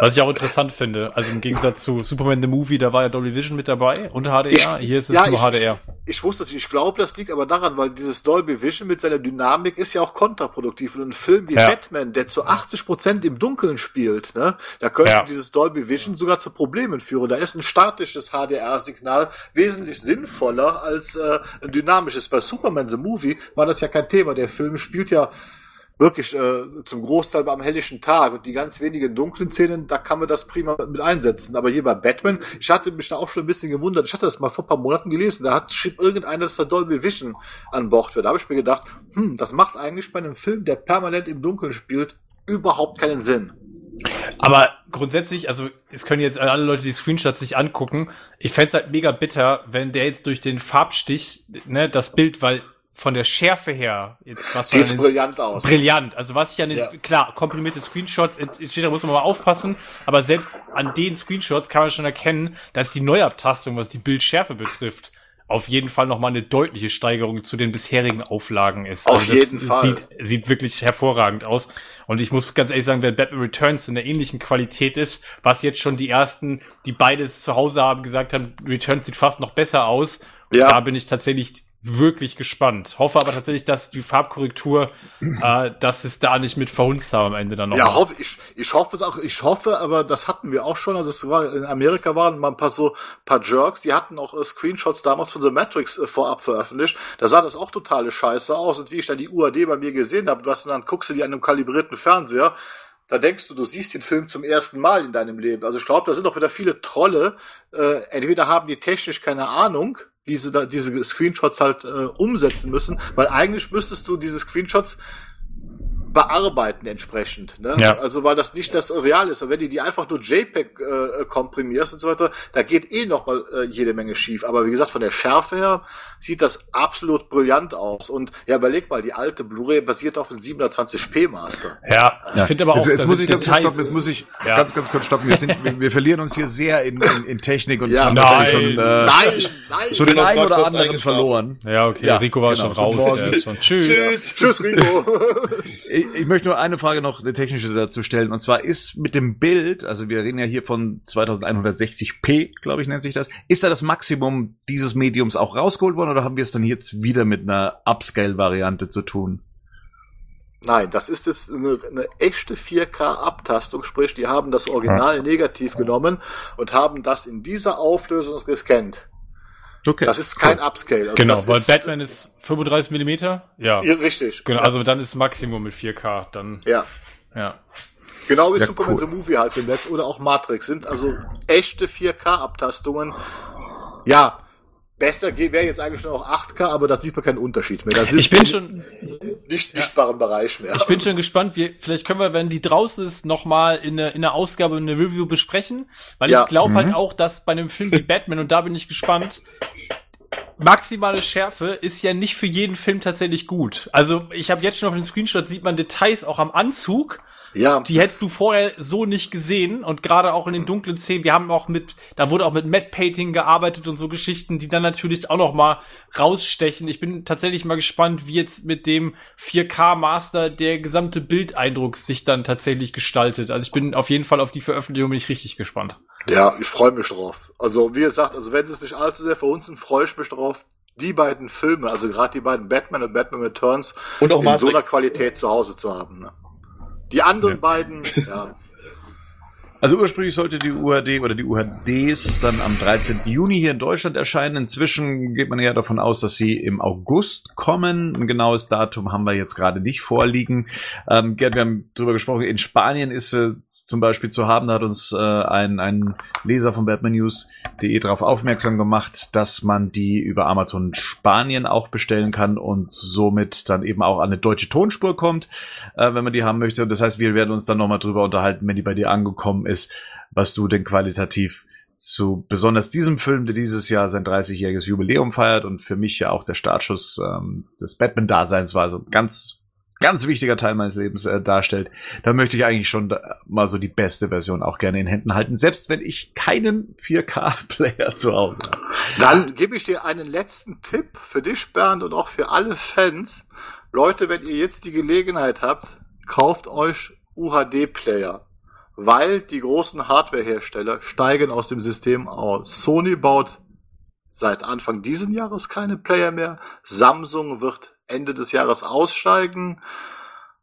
Was ich auch interessant finde. Also im Gegensatz zu Superman the Movie, da war ja Dolby Vision mit dabei und HDR. Hier ist es ja, nur ich, HDR. Ich, ich wusste es nicht. Ich glaube, das liegt aber daran, weil dieses Dolby Vision mit seiner Dynamik ist ja auch kontraproduktiv. Und ein Film wie Ja. Batman, der zu 80 Prozent im Dunkeln spielt, ne, da könnte Ja. dieses Dolby Vision sogar zu Problemen führen. Da ist ein statisches HDR-Signal wesentlich sinnvoller als äh, ein dynamisches. Bei Superman the Movie war das ja kein Thema. Der Film spielt ja wirklich äh, zum Großteil am helllichen Tag und die ganz wenigen dunklen Szenen, da kann man das prima mit einsetzen. Aber hier bei Batman, ich hatte mich da auch schon ein bisschen gewundert. Ich hatte das mal vor ein paar Monaten gelesen. Da hat schrieb irgendeiner, dass da Dolby Vision an Bord wird. Da habe ich mir gedacht, hm, das macht eigentlich bei einem Film, der permanent im Dunkeln spielt, überhaupt keinen Sinn. Aber grundsätzlich, also es können jetzt alle Leute die Screenshots sich angucken. Ich fänd's halt mega bitter, wenn der jetzt durch den Farbstich, ne, das Bild, weil von der Schärfe her, jetzt was Sieht's brillant aus. Brillant. Also was ich an den, Ja. klar, komprimierte Screenshots entsteht, da muss man mal aufpassen, aber selbst an den Screenshots kann man schon erkennen, dass die Neuabtastung, was die Bildschärfe betrifft, auf jeden Fall nochmal eine deutliche Steigerung zu den bisherigen Auflagen ist. Auf das jeden Fall. Sieht, sieht wirklich hervorragend aus. Und ich muss ganz ehrlich sagen, wenn Batman Returns in der ähnlichen Qualität ist, was jetzt schon die ersten, die beides zu Hause haben, gesagt haben, Returns sieht fast noch besser aus. Ja. Da bin ich tatsächlich wirklich gespannt. Hoffe aber tatsächlich, dass die Farbkorrektur, äh, dass es da nicht mit verhunzt haben am Ende dann noch. Ja, hoff, ich, ich hoffe es auch, ich hoffe, aber das hatten wir auch schon, also es war, in Amerika waren mal ein paar so, paar Jerks, die hatten auch äh, Screenshots damals von The Matrix äh, vorab veröffentlicht, da sah das auch totale Scheiße aus und wie ich dann die UAD bei mir gesehen habe, was, und dann guckst du die an einem kalibrierten Fernseher, da denkst du, du siehst den Film zum ersten Mal in deinem Leben. Also ich glaube, da sind auch wieder viele Trolle, äh, entweder haben die technisch keine Ahnung, da diese Screenshots halt äh, umsetzen müssen, weil eigentlich müsstest du diese Screenshots bearbeiten entsprechend. Ne? Ja. Also weil das nicht das Real ist. Und wenn du die einfach nur JPEG äh, komprimierst und so weiter, da geht eh noch mal äh, jede Menge schief. Aber wie gesagt, von der Schärfe her sieht das absolut brillant aus. Und ja, überleg mal, die alte Blu-ray basiert auf einem 720p Master. Ja, ich finde aber auch, jetzt, jetzt muss ich ganz kurz stoppen, jetzt muss ich Ja. ganz, ganz kurz stoppen. Wir, sind, wir, wir verlieren uns hier sehr in, in, in Technik und Ja. haben Nein. schon, äh, Nein, nein. schon den einen oder anderen verloren. Ja, okay, Ja, Rico war genau. schon raus. Ja, schon. Tschüss. Tschüss. Tschüss, Rico. Ich, möchte nur eine Frage noch, eine technische dazu stellen. Und zwar ist mit dem Bild, also wir reden ja hier von 2160p, glaube ich, nennt sich das, ist da das Maximum dieses Mediums auch rausgeholt worden oder haben wir es dann jetzt wieder mit einer Upscale-Variante zu tun? Nein, das ist jetzt eine, eine echte 4K-Abtastung, sprich, die haben das Original negativ genommen und haben das in dieser Auflösung gescannt. Okay. Das ist kein Upscale. Also genau, das weil ist, Batman ist 35 Millimeter. Ja. Ja, richtig. Genau, also dann ist Maximum mit 4K. Dann, Ja. ja. Genau wie Ja, Superman cool. the Movie halt im Netz oder auch Matrix sind also echte 4K-Abtastungen. Ja, besser wäre jetzt eigentlich nur noch 8K, aber da sieht man keinen Unterschied mehr. Ich bin schon, nicht sichtbaren Bereich mehr. ich bin schon gespannt. Wir, vielleicht können wir, wenn die draußen ist, nochmal in der, in der Ausgabe eine Review besprechen. Weil Ja. ich glaube Mhm. halt auch, dass bei einem Film wie Batman, und da bin ich gespannt, maximale Schärfe ist ja nicht für jeden Film tatsächlich gut. Also ich habe jetzt schon auf den Screenshot sieht man Details auch am Anzug. Ja, Die hättest du vorher so nicht gesehen und gerade auch in den dunklen Szenen, wir haben auch mit, da wurde auch mit Matte Painting gearbeitet und so Geschichten, die dann natürlich auch noch mal rausstechen. Ich bin tatsächlich mal gespannt, wie jetzt mit dem 4K Master der gesamte Bildeindruck sich dann tatsächlich gestaltet. Also ich bin auf jeden Fall auf die Veröffentlichung bin ich richtig gespannt. ja, ich freue mich drauf. Also wie gesagt, also wenn es nicht allzu sehr für uns sind, freue ich mich drauf, die beiden Filme, also gerade die beiden Batman und Batman Returns, Und auch in so einer. Qualität zu Hause zu haben. Ne? Die anderen beiden, ja, Also ursprünglich sollte die UHD oder die UHDs dann am 13. Juni hier in Deutschland erscheinen. Inzwischen geht man ja davon aus, dass sie im August kommen. Ein genaues Datum haben wir jetzt gerade nicht vorliegen. Ähm, Gerd, wir haben drüber gesprochen, in Spanien ist sie zum Beispiel zu haben. Da hat uns äh, ein, ein Leser von batmannews.de darauf aufmerksam gemacht, dass man die über Amazon Spanien auch bestellen kann und somit dann eben auch an eine deutsche Tonspur kommt, äh, wenn man die haben möchte. Das heißt, wir werden uns dann nochmal drüber unterhalten, wenn die bei dir angekommen ist, was du denn qualitativ zu besonders diesem Film, der dieses Jahr sein 30-jähriges Jubiläum feiert und für mich ja auch der Startschuss ähm, des Batman-Daseins war, so ein ganz ganz wichtiger Teil meines Lebens äh, darstellt, da möchte ich eigentlich schon da, mal so die beste Version auch gerne in Händen halten, selbst wenn ich keinen 4K-Player zu Hause habe. Dann gebe ich dir einen letzten Tipp für dich, Bernd, und auch für alle Fans. Leute, wenn ihr jetzt die Gelegenheit habt, kauft euch UHD-Player, weil die großen Hardware-Hersteller steigen aus dem System aus. Sony baut seit Anfang diesen Jahres keine Player mehr. Samsung wird Ende des Jahres aussteigen.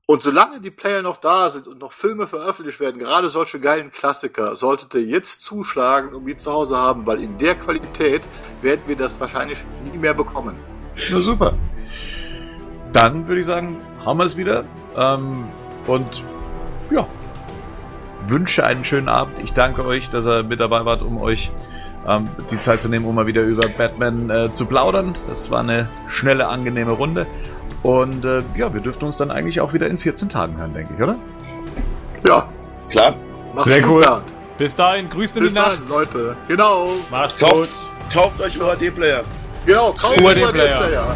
Und solange die Player noch da sind und noch Filme veröffentlicht werden, gerade solche geilen Klassiker, solltet ihr jetzt zuschlagen und die zu Hause haben, weil in der Qualität werden wir das wahrscheinlich nie mehr bekommen. Na super. Dann würde ich sagen, haben wir es wieder. Ähm, und ja, wünsche einen schönen Abend. Ich danke euch, dass ihr mit dabei wart, um euch ähm, die Zeit zu nehmen, um mal wieder über Batman äh, zu plaudern. Das war eine schnelle, angenehme Runde. Und äh, ja, wir dürften uns dann eigentlich auch wieder in 14 Tagen hören, denke ich, oder? Ja, Klar. mach's Sehr gut, cool. Bernd. Bis dahin, grüßt in Bis die Nacht. dann, Leute. Genau. Macht's Kauft- gut. Kauft euch UHD-Player. Genau, kauft UHD-Player. UHD-Player.